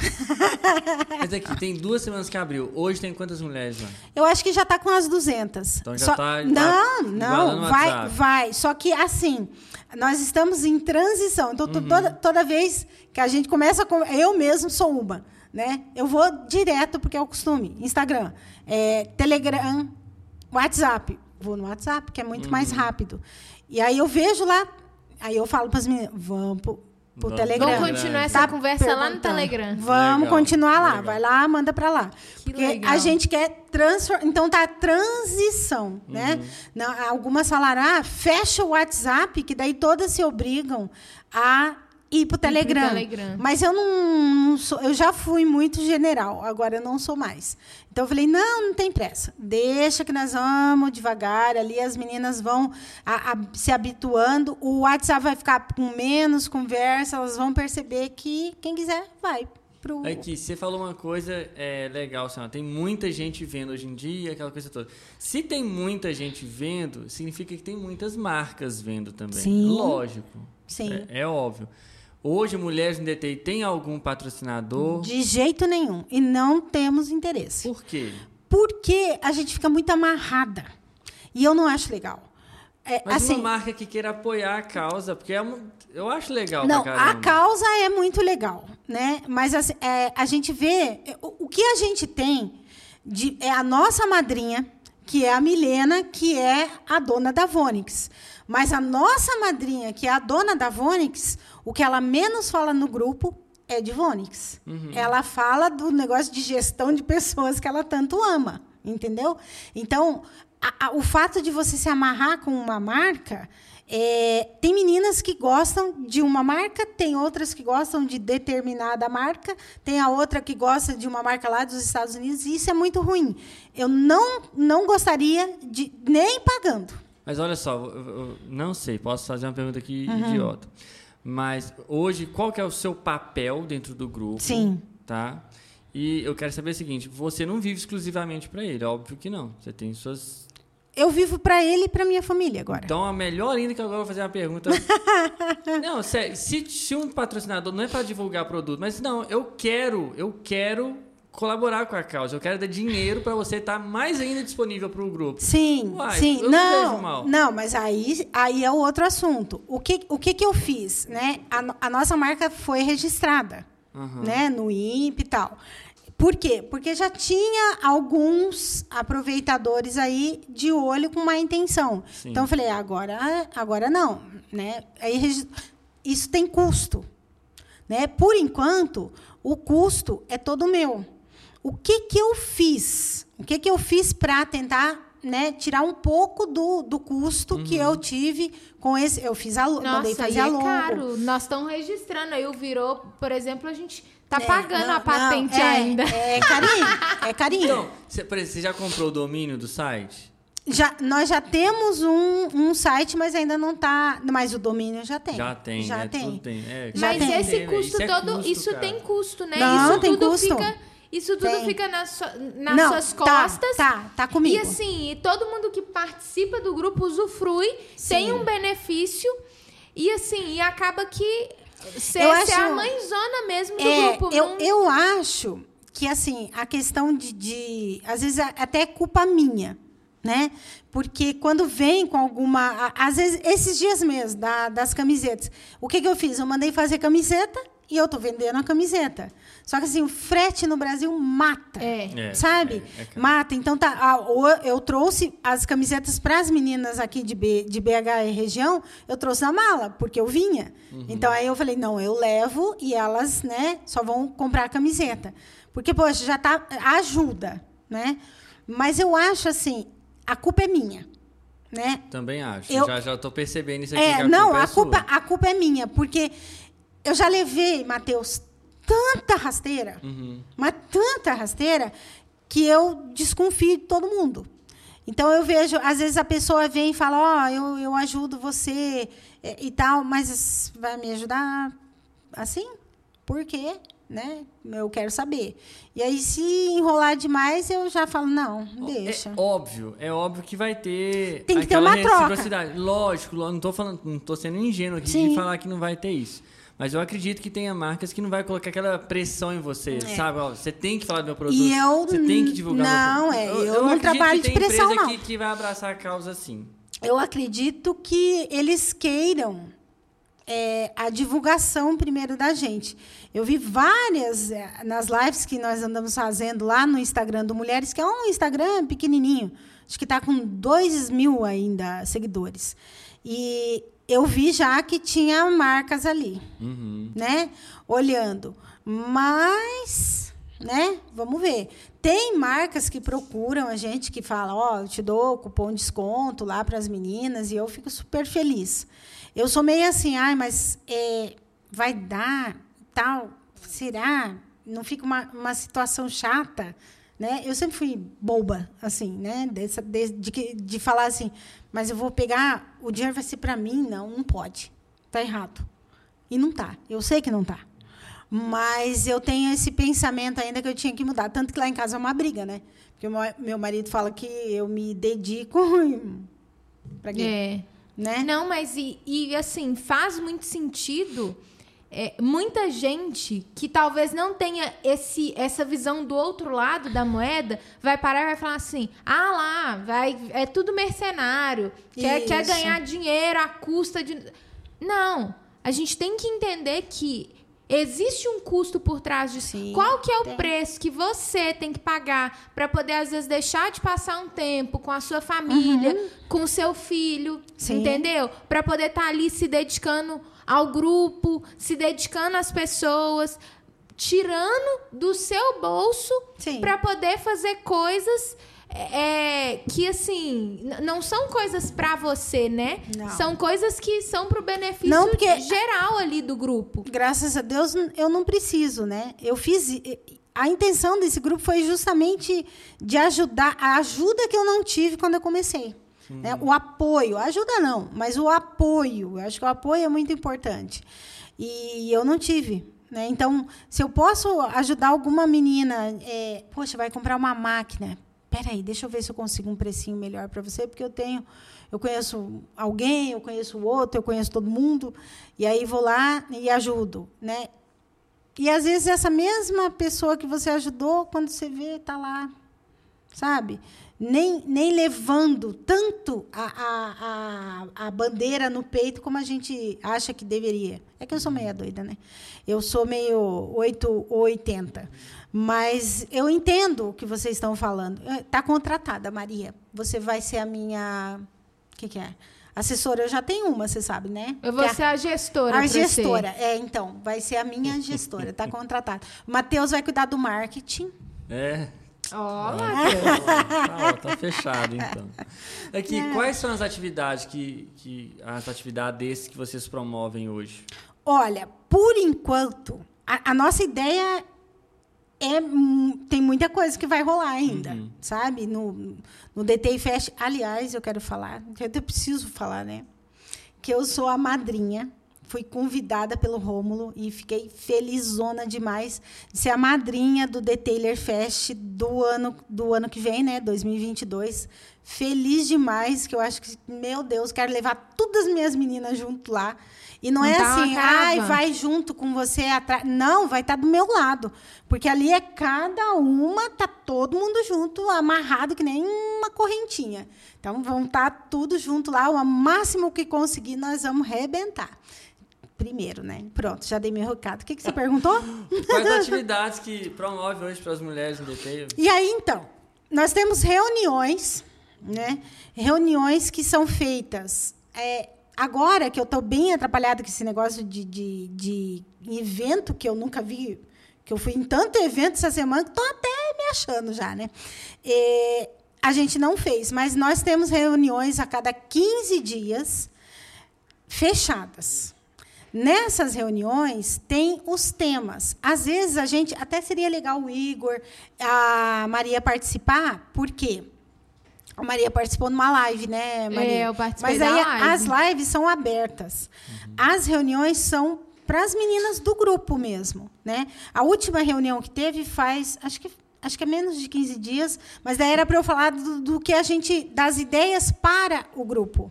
Mas aqui, tem duas semanas que abriu. Hoje tem quantas mulheres lá? Eu acho que já está com as 200. Então já está... Não, não, vai, vai. Só que, assim, nós estamos em transição. Então, uhum. toda, toda vez que a gente começa... Com, eu mesmo sou uma, né? Eu vou direto, porque é o costume. Instagram, é, Telegram, WhatsApp vou no WhatsApp, que é muito uhum. mais rápido. E aí eu vejo lá, aí eu falo para as meninas, vamos pro, pro Telegram. Vamos continuar essa tá conversa lá no Telegram. Vamos legal, continuar lá, legal. vai lá, manda para lá. Que Porque legal. a gente quer transformar, então tá transição, né? uhum. né? Não, algumas falaram, ah, fecha o WhatsApp, que daí todas se obrigam a ir para o Telegram. Telegram. Mas eu não, não, sou, eu já fui muito general, agora eu não sou mais. Então eu falei, não, não tem pressa. Deixa que nós vamos devagar, ali as meninas vão a, a, se habituando, o WhatsApp vai ficar com menos conversa, elas vão perceber que quem quiser vai. Pro... Aqui, você falou uma coisa é, legal, senhora. Tem muita gente vendo hoje em dia, aquela coisa toda. Se tem muita gente vendo, significa que tem muitas marcas vendo também. Sim. Lógico. Sim. É, é óbvio. Hoje, Mulheres no DTI tem algum patrocinador? De jeito nenhum. E não temos interesse. Por quê? Porque a gente fica muito amarrada. E eu não acho legal. É, Mas assim, uma marca que queira apoiar a causa, porque é eu acho legal. Não, a causa é muito legal, né? Mas assim, é, a gente vê é, o, o, que a gente tem de, é a nossa madrinha, que é a Milena, que é a dona da Vonix. Mas a nossa madrinha, que é a dona da Vonix, o que ela menos fala no grupo é de Vonix. Uhum. Ela fala do negócio de gestão de pessoas que ela tanto ama, entendeu? Então, a, a, o fato de você se amarrar com uma marca, é, tem meninas que gostam de uma marca, tem outras que gostam de determinada marca, tem a outra que gosta de uma marca lá dos Estados Unidos, e isso é muito ruim. Eu não, não gostaria de nem pagando. Mas olha só, eu, eu não sei, posso fazer uma pergunta aqui uhum. idiota. Mas hoje, qual que é o seu papel dentro do grupo? Sim. tá? E eu quero saber o seguinte: você não vive exclusivamente para ele, óbvio que não. Você tem suas. Eu vivo para ele e para minha família agora. Então, a melhor ainda que agora eu vou fazer uma pergunta. não, sério, se, se um patrocinador não é para divulgar produto, mas não, eu quero, eu quero colaborar com a causa. Eu quero dar dinheiro para você estar tá mais ainda disponível para o grupo. Sim, Uai, sim. não, não, não, mas aí, aí é o outro assunto. O que, o que, que eu fiz? Né? A, a nossa marca foi registrada uhum. né? no INPE e tal. Por quê? Porque já tinha alguns aproveitadores aí de olho com má intenção. Sim. Então eu falei, agora, agora não, né? Aí isso tem custo, né? Por enquanto, o custo é todo meu o que, que eu fiz? O que, que eu fiz para tentar né, tirar um pouco do, do custo uhum. que eu tive com esse. Eu fiz a Nossa, mandei fazer. É caro. Nós estamos registrando. Aí o virou, por exemplo, a gente tá é, pagando não, a patente não, é, ainda. É carinho. É carinho. Então, você, você já comprou o domínio do site? Já, nós já temos um, um site, mas ainda não está. Mas o domínio já tem. Já tem, já né? tem. tem. É, já mas tem. esse custo isso é todo, custo, isso cara. tem custo, né? Não, isso tem tudo custo. fica isso tudo Tem. fica nas, Não, suas tá, costas. Tá, tá, tá comigo. E assim, todo mundo que participa do grupo usufrui, Sim. tem um benefício. E assim, e acaba que você é a mãezona mesmo do é, grupo. Eu, eu acho que assim, a questão de, de. Às vezes até é culpa minha. Né? Porque quando vem com alguma. Às vezes, esses dias mesmo, da, das camisetas. O que, que eu fiz? Eu mandei fazer camiseta e eu estou vendendo a camiseta. Só que assim, o frete no Brasil mata. É. é sabe? É, é mata. Então tá, eu trouxe as camisetas para as meninas aqui de, B, de BH e região, eu trouxe na mala, porque eu vinha. Uhum. Então aí eu falei, não, eu levo e elas, né, só vão comprar a camiseta. Porque, poxa, já tá. Ajuda, né? Mas eu acho assim, a culpa é minha. Né? Também acho. Eu, já já estou percebendo isso aqui. É, a não, culpa é a culpa, a culpa é minha, porque eu já levei, Matheus, tanta rasteira, uhum. mas tanta rasteira, que eu desconfio de todo mundo. Então eu vejo, às vezes a pessoa vem e fala, ó, oh, eu, eu ajudo você e, e tal, mas vai me ajudar assim? Por quê? Né? Eu quero saber. E aí, se enrolar demais, eu já falo, não, deixa. É óbvio, é óbvio que vai ter. Tem que ter uma troca. Lógico, não estou falando, não estou sendo ingênuo aqui Sim. de falar que não vai ter isso. Mas eu acredito que tenha marcas que não vai colocar aquela pressão em você, é. sabe? Ó, você tem que falar do meu produto, e eu, você tem que divulgar Não, é, eu, eu, não trabalho de pressão, não. Que, que vai abraçar a causa sim. Eu acredito que eles queiram é, a divulgação primeiro da gente. Eu vi várias é, nas lives que nós andamos fazendo lá no Instagram do Mulheres, que é um Instagram pequenininho, acho que está com 2 mil ainda seguidores. E eu vi já que tinha marcas ali, uhum. né? Olhando. Mas, né? Vamos ver. Tem marcas que procuram a gente que fala, ó, oh, eu te dou cupom de desconto lá para as meninas e eu fico super feliz. Eu sou meio assim, ai, mas é, vai dar tal, será? Não fica uma, uma situação chata? Né? Eu sempre fui boba, assim, né? De, de, de falar assim, mas eu vou pegar, o dinheiro vai ser para mim? Não, não pode. Está errado. E não está. Eu sei que não está. Mas eu tenho esse pensamento ainda que eu tinha que mudar. Tanto que lá em casa é uma briga, né? Porque meu marido fala que eu me dedico. para quê? É. Né? Não, mas e, e assim, faz muito sentido é, muita gente que talvez não tenha esse, essa visão do outro lado da moeda vai parar e vai falar assim: ah lá, vai, é tudo mercenário, quer, quer ganhar dinheiro à custa de. Não, a gente tem que entender que existe um custo por trás disso. Sim, Qual que é o tem. preço que você tem que pagar para poder às vezes deixar de passar um tempo com a sua família, uhum. com o seu filho, Sim. entendeu? Para poder estar tá ali se dedicando ao grupo, se dedicando às pessoas, tirando do seu bolso para poder fazer coisas é, que assim não são coisas para você, né? Não. São coisas que são para o benefício não, porque, geral ali do grupo. Graças a Deus eu não preciso, né? Eu fiz a intenção desse grupo foi justamente de ajudar a ajuda que eu não tive quando eu comecei. Né? O apoio, ajuda não, mas o apoio, eu acho que o apoio é muito importante. E eu não tive, Né? Então, se eu posso ajudar alguma menina, é, poxa, vai comprar uma máquina. Peraí, deixa eu ver se eu consigo um precinho melhor para você, porque eu tenho, eu conheço alguém, eu conheço o outro, eu conheço todo mundo, e aí vou lá e ajudo, né? E às vezes essa mesma pessoa que você ajudou, quando você vê, está lá, sabe? Nem, nem levando tanto a, a, a, a, bandeira no peito como a gente acha que deveria. É que eu sou meia doida, né? Eu sou meio 8 ou 80. Mas eu entendo o que vocês estão falando. Está contratada, Maria. Você vai ser a minha. O que, que é? Assessora, eu já tenho uma, você sabe, né? Eu vou ser a gestora. A gestora, é, então. Vai ser a minha gestora, está contratada. O Matheus vai cuidar do marketing. É. Ó, tá, tá fechado, então. Aqui, é. quais são as atividades que, que as atividades que vocês promovem hoje? Olha, por enquanto, a, a nossa ideia é tem muita coisa que vai rolar ainda, uhum. sabe? No, no DTI Fest, aliás, eu quero falar, eu preciso falar, né? Que eu sou a madrinha fui convidada pelo Rômulo e fiquei felizona demais de ser a madrinha do The Taylor Fest do ano, do ano que vem, né, 2022. Feliz demais, que eu acho que, meu Deus, quero levar todas as minhas meninas junto lá. E não, não é tá assim, ai, vai junto com você atrás. Não, vai estar tá do meu lado. Porque ali é cada uma, tá todo mundo junto, amarrado que nem uma correntinha. Então, vão estar tá tudo junto lá. O máximo que conseguir, nós vamos rebentar primeiro, né? Pronto, já dei meu recado. O que, que você perguntou? Quais atividades que promove hoje para as mulheres no DT? E aí, então, nós temos reuniões, né? Reuniões que são feitas. É, agora que eu estou bem atrapalhada com esse negócio de, de, de, evento que eu nunca vi, que eu fui em tanto evento essa semana que estou até me achando já, né? É, a gente não fez, mas nós temos reuniões a cada 15 dias fechadas. Nessas reuniões tem os temas. Às vezes a gente até seria legal o Igor, a Maria participar, por quê? A Maria participou numa live, né, Maria? É, eu participei Mas aí live. as lives são abertas. Uhum. As reuniões são para as meninas do grupo mesmo, né? A última reunião que teve faz, acho que acho que é menos de 15 dias, mas daí era para eu falar do, do que a gente das ideias para o grupo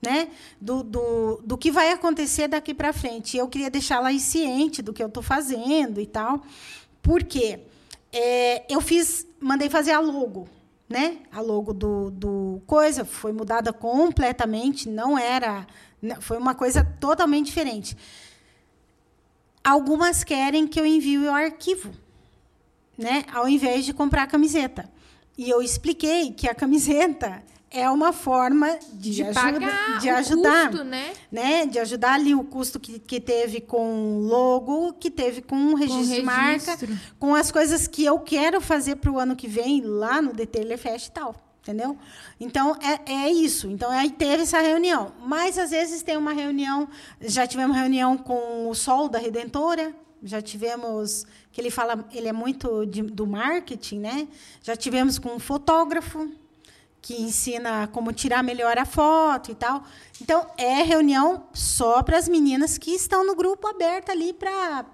né? Do, do, do que vai acontecer daqui para frente. Eu queria deixá-la ciente do que eu estou fazendo e tal. Por quê? É, eu fiz, mandei fazer a logo, né? A logo do, do coisa foi mudada completamente, não era, foi uma coisa totalmente diferente. Algumas querem que eu envie o arquivo, né? Ao invés de comprar a camiseta. E eu expliquei que a camiseta é uma forma de, de ajuda, de ajudar, custo, né? né? De ajudar ali o custo que, que teve com logo, que teve com registro, com registro. de marca, com as coisas que eu quero fazer para o ano que vem lá no Detailer Fest e tal, entendeu? Então é, é isso. Então aí teve essa reunião, mas às vezes tem uma reunião, já tivemos reunião com o Sol da Redentora, já tivemos que ele fala, ele é muito de, do marketing, né? Já tivemos com um fotógrafo que ensina como tirar melhor a foto e tal. Então, é reunião só para as meninas que estão no grupo aberto ali para.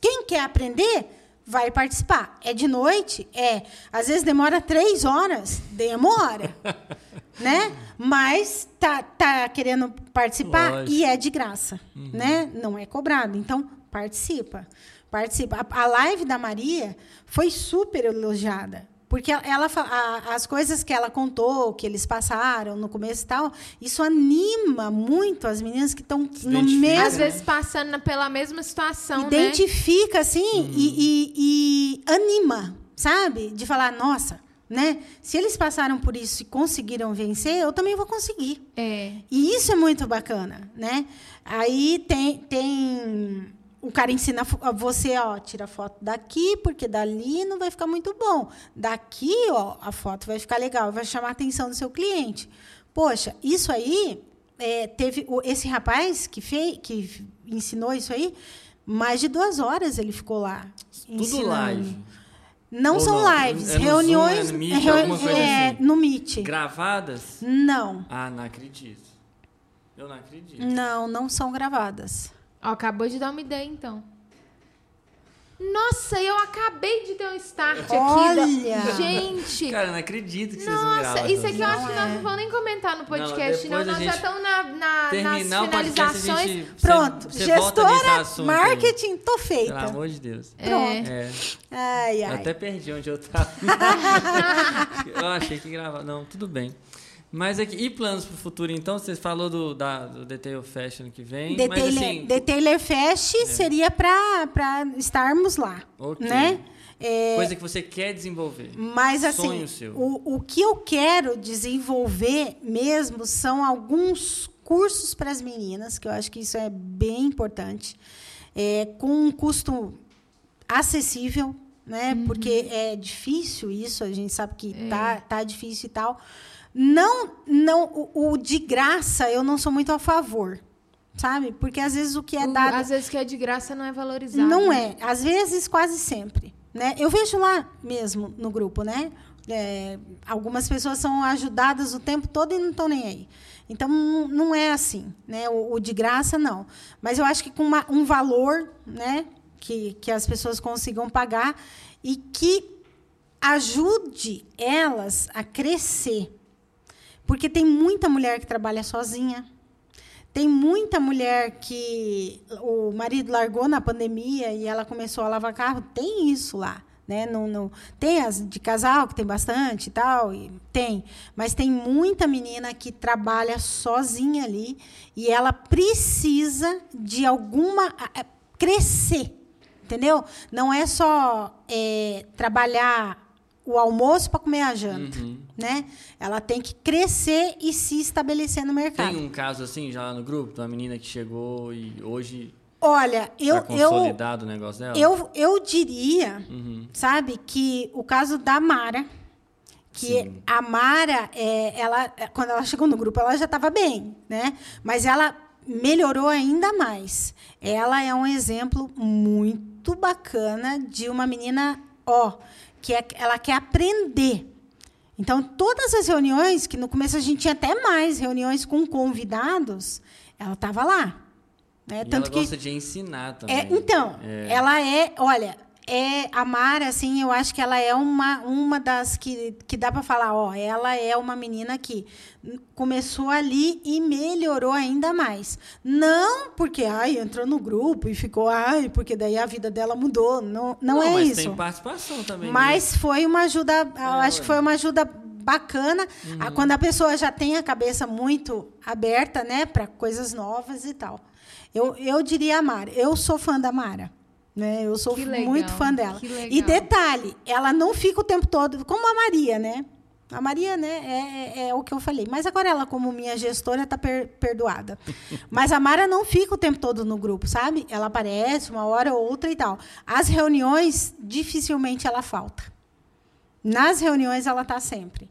Quem quer aprender, vai participar. É de noite? É. Às vezes demora três horas. Demora. né? Mas tá, tá querendo participar Lógico. e é de graça. Uhum. Né? Não é cobrado. Então, participa. Participa. A live da Maria foi super elogiada porque ela, a, as coisas que ela contou, que eles passaram no começo e tal, isso anima muito as meninas que estão no mesmo. Às vezes passando pela mesma situação. Né? Identifica, né? assim, hum. e, e, e anima, sabe? De falar, nossa, né? Se eles passaram por isso e conseguiram vencer, eu também vou conseguir. É. E isso é muito bacana, né? Aí tem, tem o cara ensina você, ó, tira foto daqui, porque dali não vai ficar muito bom. Daqui, ó, a foto vai ficar legal, vai chamar a atenção do seu cliente. Poxa, isso aí é, teve esse rapaz que fez, que ensinou isso aí, mais de duas horas ele ficou lá. Tudo ensinando. live. Não Ou são não? lives, é reuniões Zoom, é no, Meet, é, assim. no Meet. Gravadas? Não. Ah, não acredito. Eu não acredito. Não, não são gravadas. Ó, acabou de dar uma ideia, então. Nossa, eu acabei de ter um start Olha. aqui. Da... Gente. Cara, não acredito que vocês não Nossa, isso aqui eu acho que Não nós é. não vamos nem comentar no podcast, não. a Nós já estamos na, na, nas finalizações. gente... Pronto, volta nesse gestora, assunto marketing, tô feita. Pelo amor de Deus. Pronto. É. Ai, Eu ai. até perdi onde eu tava. eu achei que gravava. Não, tudo bem. Mas aqui, e planos para o futuro, então? Você falou do, da, do Detail Fashion que vem. The mas Taylor, assim. The Taylor Fest seria para estarmos lá, Ok. né? É, Coisa que você quer desenvolver. Mas assim, Sonho seu. o, o que eu quero desenvolver mesmo são alguns cursos para as meninas, que eu acho que isso é bem importante, é, com um custo acessível, né? Porque é difícil isso, a gente sabe que tá, tá difícil e tal. Não, não, o, o de graça eu não sou muito a favor, sabe? Porque às vezes o que é O- dado Às vezes que é de graça não é valorizado. não é. Às vezes, quase sempre. Né? Eu vejo lá mesmo no grupo, né? É, algumas pessoas são ajudadas o tempo todo e não estão nem aí. Então, não não é assim. Né? O, o de graça, não. Mas eu acho que com uma- um valor né? que, que as pessoas consigam pagar e que ajude elas a crescer. Porque tem muita mulher que trabalha sozinha. Tem muita mulher que o marido largou na pandemia e ela começou a lavar carro. Tem isso lá. Né? Tem as de casal, que tem bastante e tal. E tem. Mas tem muita menina que trabalha sozinha ali e ela precisa de alguma. crescer. Entendeu? Não é só é, trabalhar o almoço para comer a janta. Uhum. Né? Ela tem que crescer e se estabelecer no mercado. Tem um caso assim já lá no grupo, de uma menina que chegou e hoje Olha, eu, tá eu, o negócio dela? eu, eu diria, Uhum. sabe, que o caso da Mara, que Sim. a Mara, é, ela, quando ela chegou no grupo, ela já estava bem, né? Mas ela melhorou ainda mais. Ela é um exemplo muito bacana de uma menina, ó, que é, ela quer aprender. Então, todas as reuniões, que no começo a gente tinha até mais reuniões com convidados, ela estava lá. Né? E Tanto ela que gosta de ensinar também. é, então, É. ela é, olha, é a Mara, assim, eu acho que ela é uma, uma das que, que dá para falar, ó, ela é uma menina que começou ali e melhorou ainda mais. Não porque, ai, entrou no grupo e ficou, ai, porque daí a vida dela mudou. Não, não, é mas isso. tem participação também. né? Mas foi uma ajuda, eu acho ué. que foi uma ajuda bacana, a- quando a pessoa já tem a cabeça muito aberta, né, para coisas novas e tal. Eu, eu diria a Mara, eu sou fã da Mara. Né? Eu sou legal, muito fã dela. E detalhe, ela não fica o tempo todo, como a Maria, né? A Maria, né, é, é- é o que eu falei. Mas agora ela, como minha gestora, está perdoada. Mas a Mara não fica o tempo todo no grupo, sabe? Ela aparece uma hora ou outra e tal. As reuniões, dificilmente ela falta. Nas reuniões, ela está sempre.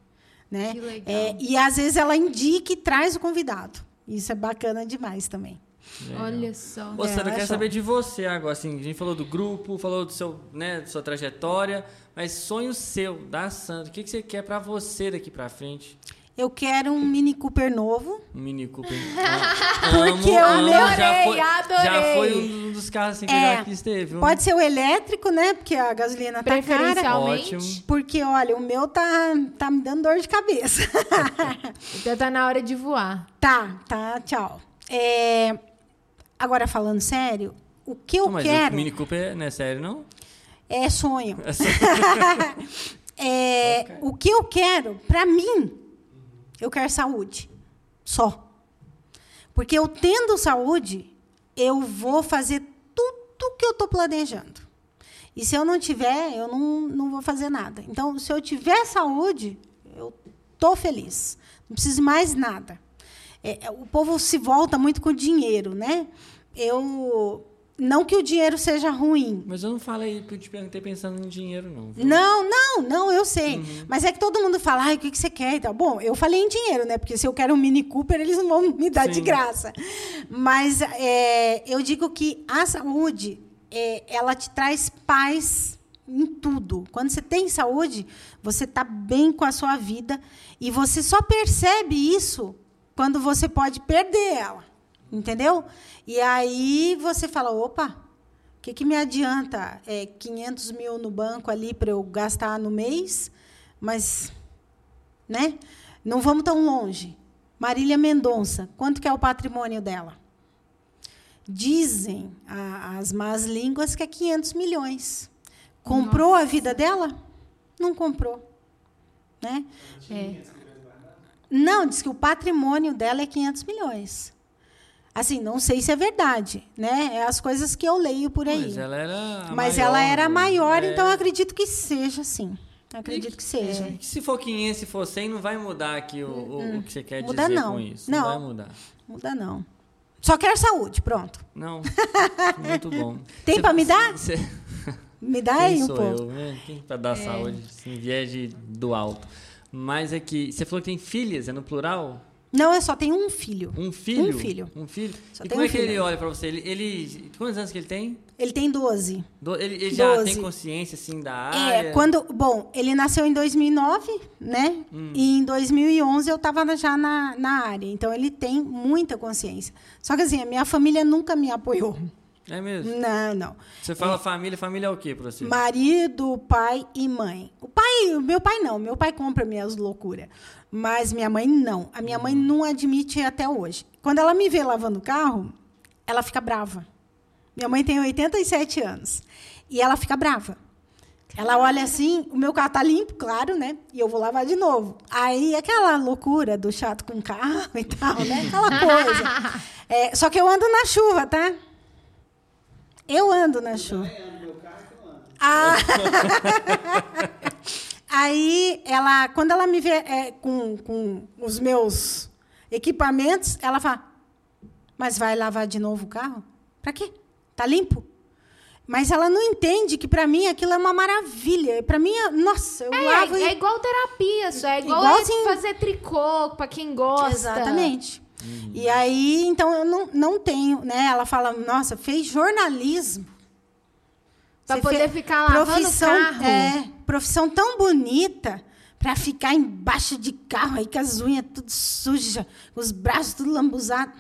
Né? É, e às vezes ela indica e traz o convidado. Isso é bacana demais também. Legal. Olha só. Ô, Sandra, eu É, quero saber de você agora. Assim, a gente falou do grupo, falou do seu, né, da sua trajetória, mas sonho seu, da Sandra. O que, que você quer pra você daqui pra frente? Eu quero um Mini Cooper novo. Um Mini Cooper. Porque eu já foi, adorei, adorei. Já foi um dos carros assim, que É, eu já quis ter, viu? Pode ser o elétrico, né? Porque a gasolina tá cara. Ótimo. Porque, olha, o meu tá, tá me dando dor de cabeça. Então tá na hora de voar. tá, tá, tchau. É, agora, falando sério, o que eu Não, mas quero o Mini Cooper não é sério, não? é sonho. É só- É, Ok. O que eu quero, para mim, eu quero saúde. Só. Porque eu tendo saúde, eu vou fazer tudo que eu estou planejando. E se eu não tiver, eu não, não vou fazer nada. Então, se eu tiver saúde, eu estou feliz. Não preciso mais nada. É, é, o povo se volta muito com dinheiro, né? Eu não que o dinheiro seja ruim, Mas eu não falei, eu te perguntei pensando em dinheiro, não. viu? não, não, não, eu sei. Mas é que todo mundo fala, o que, que você quer e tal. Bom, eu falei em dinheiro, né? Porque se eu quero um Mini Cooper, eles não vão me dar de Sim. graça. Mas é, eu digo que a saúde, é, ela te traz paz em tudo. Quando você tem saúde, você está bem com a sua vida. E você só percebe isso quando você pode perder ela. Entendeu? E aí você fala, opa, o que, que me adianta é, 500 mil no banco ali para eu gastar no mês? Mas, né? Não vamos tão longe. Marília Mendonça, quanto que é o patrimônio dela? Dizem a, as más línguas que é 500 milhões. Comprou Nossa. a vida dela? Não comprou. Né? É. Não, diz que o patrimônio dela é 500 milhões. Assim, não sei se é verdade, né? É as coisas que eu leio por aí. Mas ela era Mas maior, ela era maior, é... então acredito que seja, sim. Acredito e, que seja. É, se for 500, se for 100, não vai mudar aqui o, hum, o que você quer muda dizer não. com isso. Não, não vai mudar. Muda não. Só quero saúde, pronto. Não. Muito bom. Tem para me dar? Cê... Me dá Quem aí um sou pouco. Eu, né? Quem para dar é. saúde, sem viés de, do alto. Mas é que você falou que tem filhas, é no plural? Não, eu só tenho um filho. Um filho? Um filho. Um filho? Só e como um é que filho. ele olha para você? Ele, ele, Quantos anos que ele tem? Ele tem 12. Do, ele, ele já tem consciência, assim, da é, área? É, quando... Bom, ele nasceu em 2009, né? Hum. E em 2011 eu estava já na, na área. Então, ele tem muita consciência. Só que, assim, a minha família nunca me apoiou. É mesmo? Não, não. Você fala é. família, família é o quê para você? Marido, pai e mãe. O pai, o meu pai não. Meu pai compra minhas loucuras. Mas minha mãe não. A minha mãe não admite até hoje. Quando ela me vê lavando o carro, ela fica brava. Minha mãe tem 87 anos. E ela fica brava. Ela olha assim, o meu carro tá limpo, claro, né? E eu vou lavar de novo. Aí aquela loucura do chato com carro e tal, né? Aquela coisa. É, só que eu ando na chuva, tá? Eu ando na chuva. Ah. Aí, ela, quando ela me vê é, com, com os meus equipamentos, ela fala: Mas vai lavar de novo o carro? Para quê? Tá limpo? Mas ela não entende que para mim aquilo é uma maravilha. Para mim, nossa, eu é, lavo. É, é igual terapia, isso é igual fazer tricô para quem gosta. Exatamente. Uhum. E aí, então eu não, não tenho, né? Ela fala, nossa, fez jornalismo. Para poder fez ficar lavando profissão, carro. É, profissão tão bonita para ficar embaixo de carro aí com as unhas tudo sujas, os braços tudo lambuzados.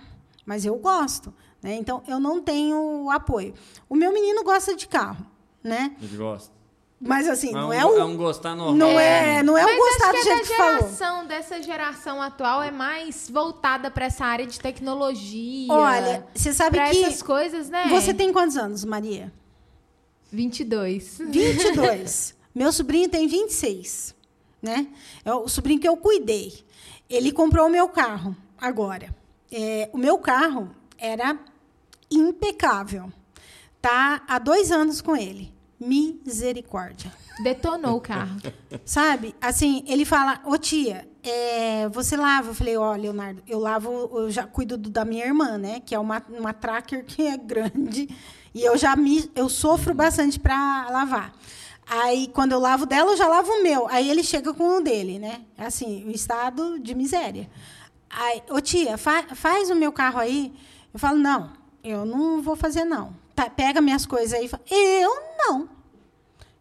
Mas eu gosto, né? Então eu não tenho apoio. O meu menino gosta de carro, né? Ele gosta. Mas assim, não, não é, um, é um gostar normal. Não é, não é um gostar do jeito que geração, falou. dessa geração atual é mais voltada para essa área de tecnologia. Olha, você sabe que essas coisas, né? Você tem quantos anos, Maria? 22. 22. Meu sobrinho tem 26, né? É o sobrinho que eu cuidei. Ele comprou o meu carro agora. É, o meu carro era impecável. Tá há dois anos com ele. Misericórdia. Detonou o carro. Sabe? Assim, ele fala, ô tia, é, você lava? Eu falei, ó, oh, Leonardo, eu lavo, eu já cuido do, da minha irmã, né? Que é uma, uma tracker que é grande. E eu já me, eu sofro bastante para lavar. Aí, quando eu lavo dela, eu já lavo o meu. Aí ele chega com o dele, né? Assim, o estado de miséria. Aí, ô tia, fa faz o meu carro aí. Eu falo, não, eu não vou fazer, não. Tá, pega minhas coisas aí. Eu não.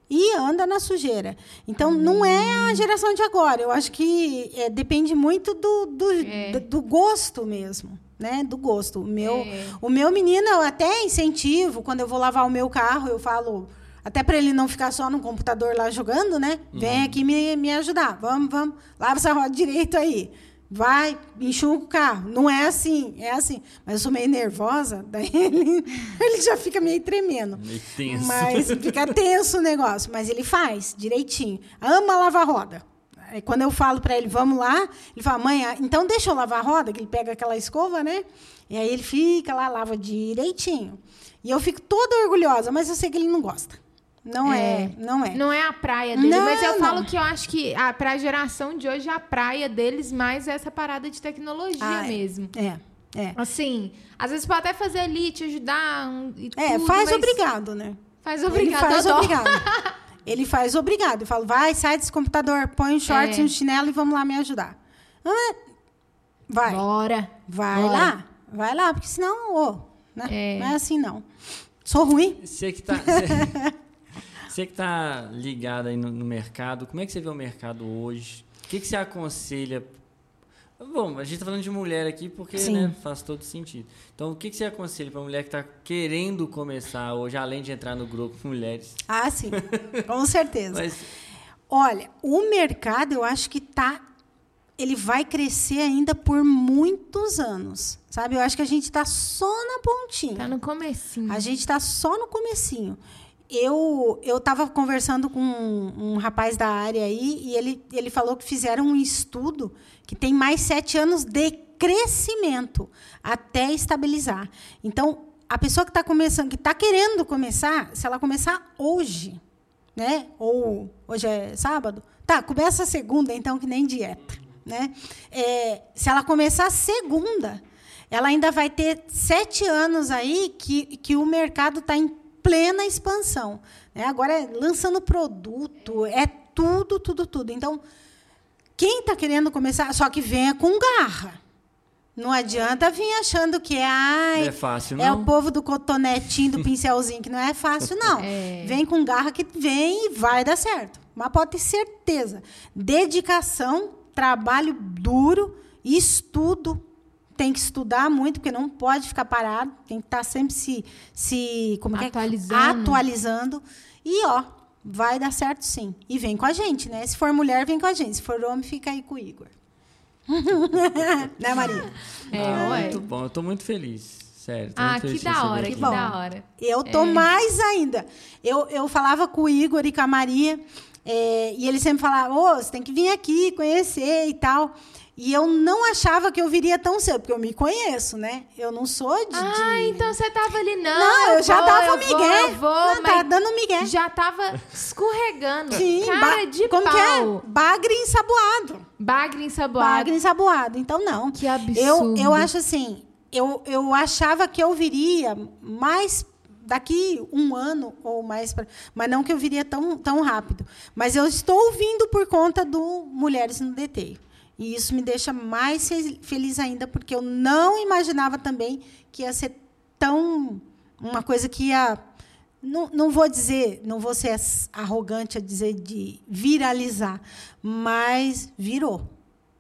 E anda na sujeira. Então, não é a geração de agora. Eu acho que é, depende muito do, do, é. do, gosto mesmo. Né, do gosto. O meu, é. o meu menino, eu até incentivo, quando eu vou lavar o meu carro, eu falo, até para ele não ficar só no computador lá jogando, né? Vem uhum. aqui me, me ajudar. Vamos, vamos. Lava essa roda direito aí. Vai, enxuga o carro. Não é assim, é assim. Mas eu sou meio nervosa, daí ele, ele já fica meio tremendo. Meio tenso. Mas fica tenso o negócio. Mas ele faz direitinho. Ama lavar roda. Aí, quando eu falo para ele, vamos lá, ele fala, mãe, então deixa eu lavar a roda, que ele pega aquela escova, né? E aí ele fica lá, lava direitinho. E eu fico toda orgulhosa, mas eu sei que ele não gosta. Não é, é, não é. Não é a praia dele, não, mas eu não. falo que eu acho que a, pra geração de hoje, a praia deles mais é essa parada de tecnologia ah, é. mesmo. É, é. Assim, às vezes pode até fazer ali, te ajudar. Um, é, tudo, faz obrigado, né? Faz obrigado. Ele faz obrigado. Ele faz obrigado. Eu falo, vai, sai desse computador, põe um shorts e é. um chinelo e vamos lá me ajudar. Ah, vai. Bora. Vai Bora. lá. Vai lá, porque senão, oh, né? é. não é assim, não. Sou ruim. Você que tá... Você que está ligado aí no, no, mercado, como é que você vê o mercado hoje? O que, que você aconselha? Bom, a gente tá falando de mulher aqui porque né, faz todo sentido. Então, o que, que você aconselha para mulher que está querendo começar hoje, além de entrar no grupo mulheres? Ah, sim, com certeza. Mas... Olha, o mercado eu acho que tá, ele vai crescer ainda por muitos anos, sabe? Eu acho que a gente está só na pontinha. Tá no comecinho. A gente está só no comecinho eu eu estava conversando com um, um, rapaz da área aí e ele, ele falou que fizeram um estudo que tem mais sete anos de crescimento até estabilizar. Então, a pessoa que está começando, que está querendo começar, se ela começar hoje, né? Ou hoje é sábado, tá? Começa segunda, então que nem dieta, né? É, se ela começar segunda, ela ainda vai ter sete anos aí que, que o mercado está em plena expansão. Né? Agora é lançando produto, é tudo, tudo, tudo. Então, quem está querendo começar, só que venha com garra. Não adianta vir achando que é, ai, não é fácil, não. É o povo do cotonetinho, do pincelzinho, que não é fácil, não. É. Vem com garra que vem e vai dar certo. Mas pode ter certeza. Dedicação, trabalho duro, estudo, tem que estudar muito, porque não pode ficar parado, tem que estar tá sempre se, se como é atualizando. É? atualizando. E ó, vai dar certo sim. E vem com a gente, né? Se for mulher, vem com a gente. Se for homem, fica aí com o Igor. né, Maria? É, ah, muito bom, eu estou muito feliz. Sério, ah, muito que da hora, que, que da hora. Eu tô é. mais ainda. Eu, eu falava com o Igor e com a Maria, é, e eles sempre falavam, ô, oh, você tem que vir aqui, conhecer e tal. E eu não achava que eu viria tão cedo, porque eu me conheço, né? Eu não sou de. Ah, de... então você tava ali, não. Não, eu, eu já vou, dava eu migué. Vou, eu vou, não, tava dando migué. Já tava escorregando. Sim, cara de como pau. que é? Bagre ensaboado. Bagre ensaboado. Bagre ensaboado. Então, não. Que absurdo. Eu, eu acho assim, eu, eu achava que eu viria mais daqui um ano ou mais, pra, mas não que eu viria tão, tão rápido. Mas eu estou vindo por conta do Mulheres no DT. E isso me deixa mais feliz ainda, porque eu não imaginava também que ia ser tão. uma coisa que ia. Não, não vou dizer, não vou ser arrogante a dizer de viralizar, mas virou.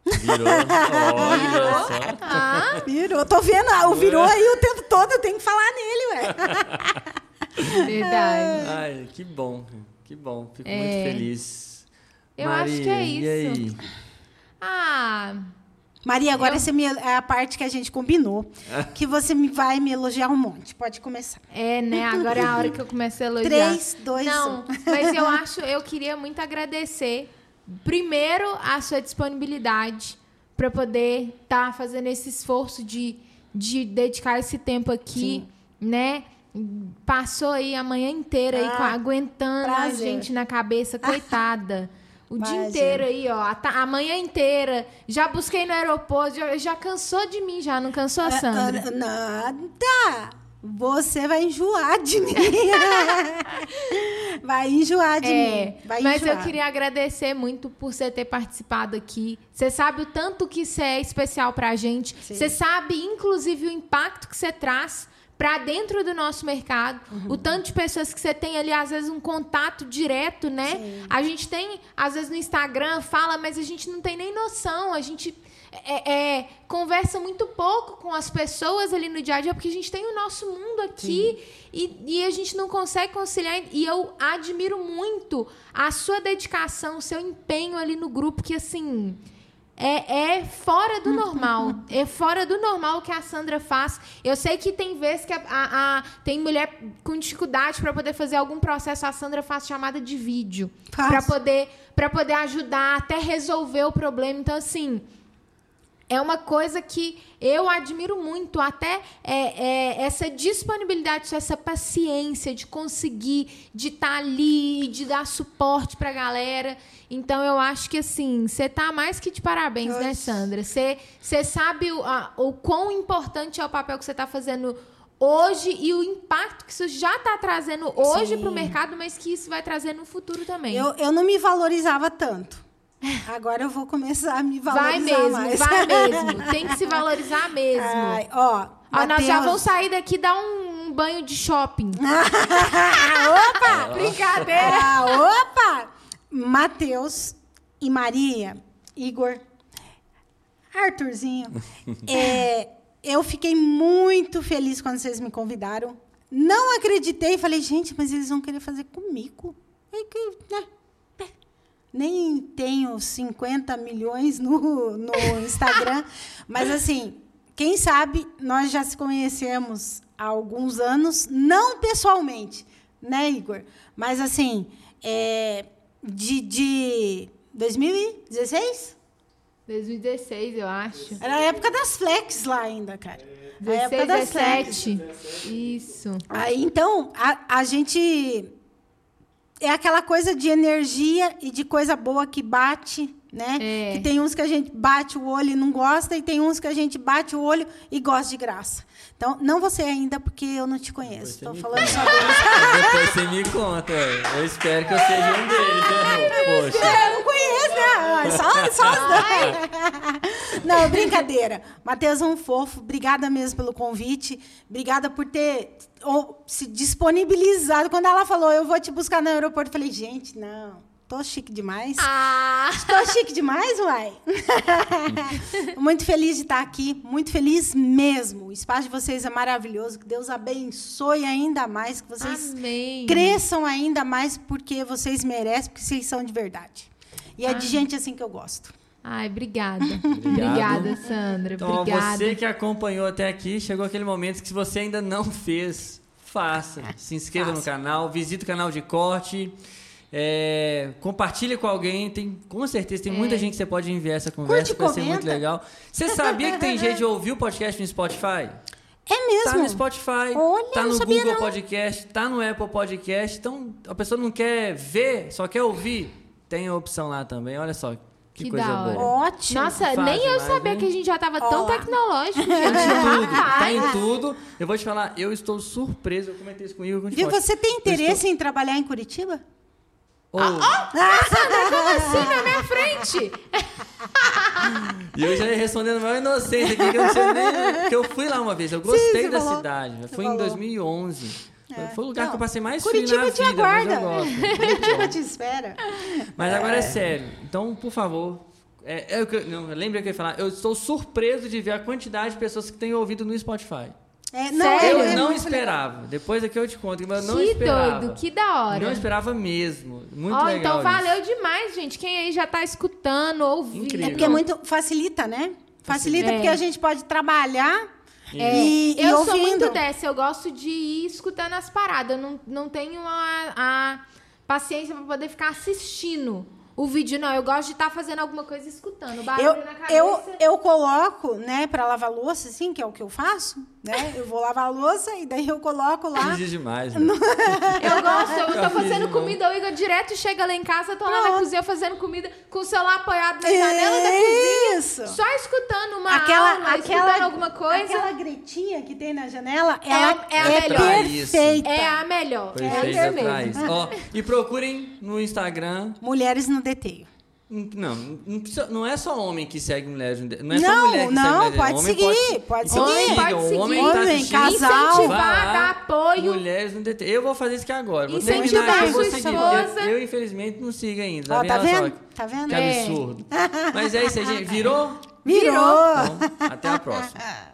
Virou. Olha só. Ah, virou. Tô vendo, ah, o virou aí o tempo todo, eu tenho que falar nele, ué. Verdade. Ai, que bom, que bom. Fico é. muito feliz. Eu Maria, acho que é isso. E aí? Ah. Maria, agora eu... essa é a parte que a gente combinou. que você me vai me elogiar um monte. Pode começar. É, né? Agora é a hora que eu começo a elogiar. Três, dois, Não, um. mas eu acho, eu queria muito agradecer, primeiro, a sua disponibilidade para poder estar tá fazendo esse esforço de, de dedicar esse tempo aqui, Sim. né? Passou aí a manhã inteira ah, aí, aguentando prazer. a gente na cabeça, coitada. O dia inteiro aí, ó. A, a, manhã inteira. Já busquei no aeroporto, já, já cansou de mim, já. Não cansou a ah, Sandra? Uh, nada. Você vai enjoar de mim. vai enjoar de é, mim. Vai mas enjoar. eu queria agradecer muito por você ter participado aqui. Você sabe o tanto que isso é especial pra gente. Você sabe, inclusive, o impacto que você traz para dentro do nosso mercado. Uhum. O tanto de pessoas que você tem ali, às vezes, um contato direto, né? Sim. A gente tem, às vezes, no Instagram, fala, mas a gente não tem nem noção. A gente é, é, conversa muito pouco com as pessoas ali no dia a dia, porque a gente tem o nosso mundo aqui e, e, a gente não consegue conciliar. E eu admiro muito a sua dedicação, o seu empenho ali no grupo, que assim é, é, fora do normal. É fora do normal o que a Sandra faz. Eu sei que tem vezes que a, a, a tem mulher com dificuldade para poder fazer algum processo. A Sandra faz chamada de vídeo para poder para poder ajudar até resolver o problema. Então assim, é uma coisa que eu admiro muito, até é, é, essa disponibilidade, essa paciência de conseguir, de estar tá ali, de dar suporte para a galera. Então, eu acho que, assim, você tá mais que de parabéns, né, Nossa. né, Sandra? Você sabe o, a, o quão importante é o papel que você está fazendo hoje e o impacto que isso já está trazendo hoje para o mercado, mas que isso vai trazer no futuro também. Eu, eu não me valorizava tanto. Agora eu vou começar a me valorizar Vai mesmo, mais. vai mesmo. Tem que se valorizar mesmo. Ai, ó, ó nós já vamos sair daqui e dar um, um banho de shopping. opa! Brincadeira! Ah, opa! Matheus e Maria, Igor, Arthurzinho. é, eu fiquei muito feliz quando vocês me convidaram. Não acreditei, falei, gente, mas eles vão querer fazer comigo. É que, né? Nem tenho 50 milhões no, no Instagram, mas assim, quem sabe nós já se conhecemos há alguns anos, não pessoalmente, né, Igor? Mas assim, é, de, de 2016? 2016, eu acho. Era a época das flex lá ainda, cara. A época das 17. Isso. Aí, então, a, a gente. É aquela coisa de energia e de coisa boa que bate, né? É. Que tem uns que a gente bate o olho e não gosta, e tem uns que a gente bate o olho e gosta de graça. Então, não você ainda, porque eu não te conheço. Estou falando só deles. Depois você me conta. Eu espero que eu seja um deles. Né? Poxa. Eu não conheço, né? Só, só os Não, brincadeira. Matheus é um fofo. Obrigada mesmo pelo convite. Obrigada por ter ou, se disponibilizado. Quando ela falou, eu vou te buscar no aeroporto, eu falei, gente, não Tô chique demais. Ah! Tô chique demais, uai. muito feliz de estar aqui, muito feliz mesmo. O espaço de vocês é maravilhoso. Que Deus abençoe ainda mais, que vocês Amém. cresçam ainda mais, porque vocês merecem, porque vocês são de verdade. E é de gente assim que eu gosto. Ai, obrigada. obrigada, Sandra. Então, obrigada. você que acompanhou até aqui, chegou aquele momento que se você ainda não fez, faça. Se inscreva faça. no canal, visite o canal de corte. É, compartilha com alguém, tem com certeza tem é. muita gente que você pode enviar essa conversa, Curte, vai comenta. ser muito legal. Você sabia que tem gente que ouviu o podcast no Spotify? É mesmo? Tá no Spotify, Olha, tá no Google não. Podcast, tá no Apple Podcast. Então, a pessoa não quer ver, só quer ouvir. Tem a opção lá também. Olha só, que, que coisa boa. Ótimo. Nossa, Fácil, nem eu sabia hein? que a gente já estava tão tecnológico. Tá em tudo, tá em tudo. Eu vou te falar, eu estou surpreso. Eu comentei isso com o Igor. Viu, você tem interesse estou... em trabalhar em Curitiba? Oh. Ah, oh, Sandra, como assim na minha frente? e eu já ia respondendo mal inocente aqui, que eu não sei nem. Porque eu fui lá uma vez, eu gostei Sim, da falou. cidade. Você Foi falou. em 2011. É. Foi o lugar não, que eu passei mais Curitiba frio na te vida, aguarda. Curitiba te espera. Mas é. agora é sério. Então, por favor, é, é, não, lembra que eu ia falar? Eu estou surpreso de ver a quantidade de pessoas que têm ouvido no Spotify. É, não, Sério? Eu não esperava. Legal. Depois aqui eu te conto, mas eu não que esperava. Que doido, que da hora. Não esperava mesmo. Muito oh, legal. Então valeu demais, gente. Quem aí já tá escutando, ouvindo. Incrível. É porque é muito facilita, né? Facilita é. porque a gente pode trabalhar é, e, eu ouvindo. sou muito dessa, eu gosto de ir escutando as paradas. Eu não, não tenho a, a paciência para poder ficar assistindo o vídeo, não. Eu gosto de estar tá fazendo alguma coisa escutando. Barulho eu, na cabeça. Eu, eu coloco, né, para lavar louça, assim, que é o que eu faço, né? Eu vou lavar a louça e daí eu coloco lá. Exige demais. Né? eu gosto, eu tô fazendo comida, o Igor direto chega lá em casa, tô lá na cozinha fazendo comida com o celular apoiado na janela da cozinha. Isso. Só escutando uma aquela, aula, aquela, escutando alguma coisa. Aquela gretinha que tem na janela, é, ela é, é a é melhor. perfeita. É a melhor. Perfeita é mesmo. Ó, e procurem no Instagram. Mulheres no Deteio. Não, não, precisa, não, é só homem que segue mulheres. Não é não, só mulher que não, segue pode homem seguir, pode, pode seguir. Homem pode seguir. Homem, tá homem casal. Incentivar, dar apoio. Mulheres no DT. Eu vou fazer isso aqui agora. Vou Incentivar a sua esposa. Eu, infelizmente, não sigo ainda. Ó, tá vendo? Tá vendo? Que absurdo. Mas é isso aí, gente. Virou? Virou. Então,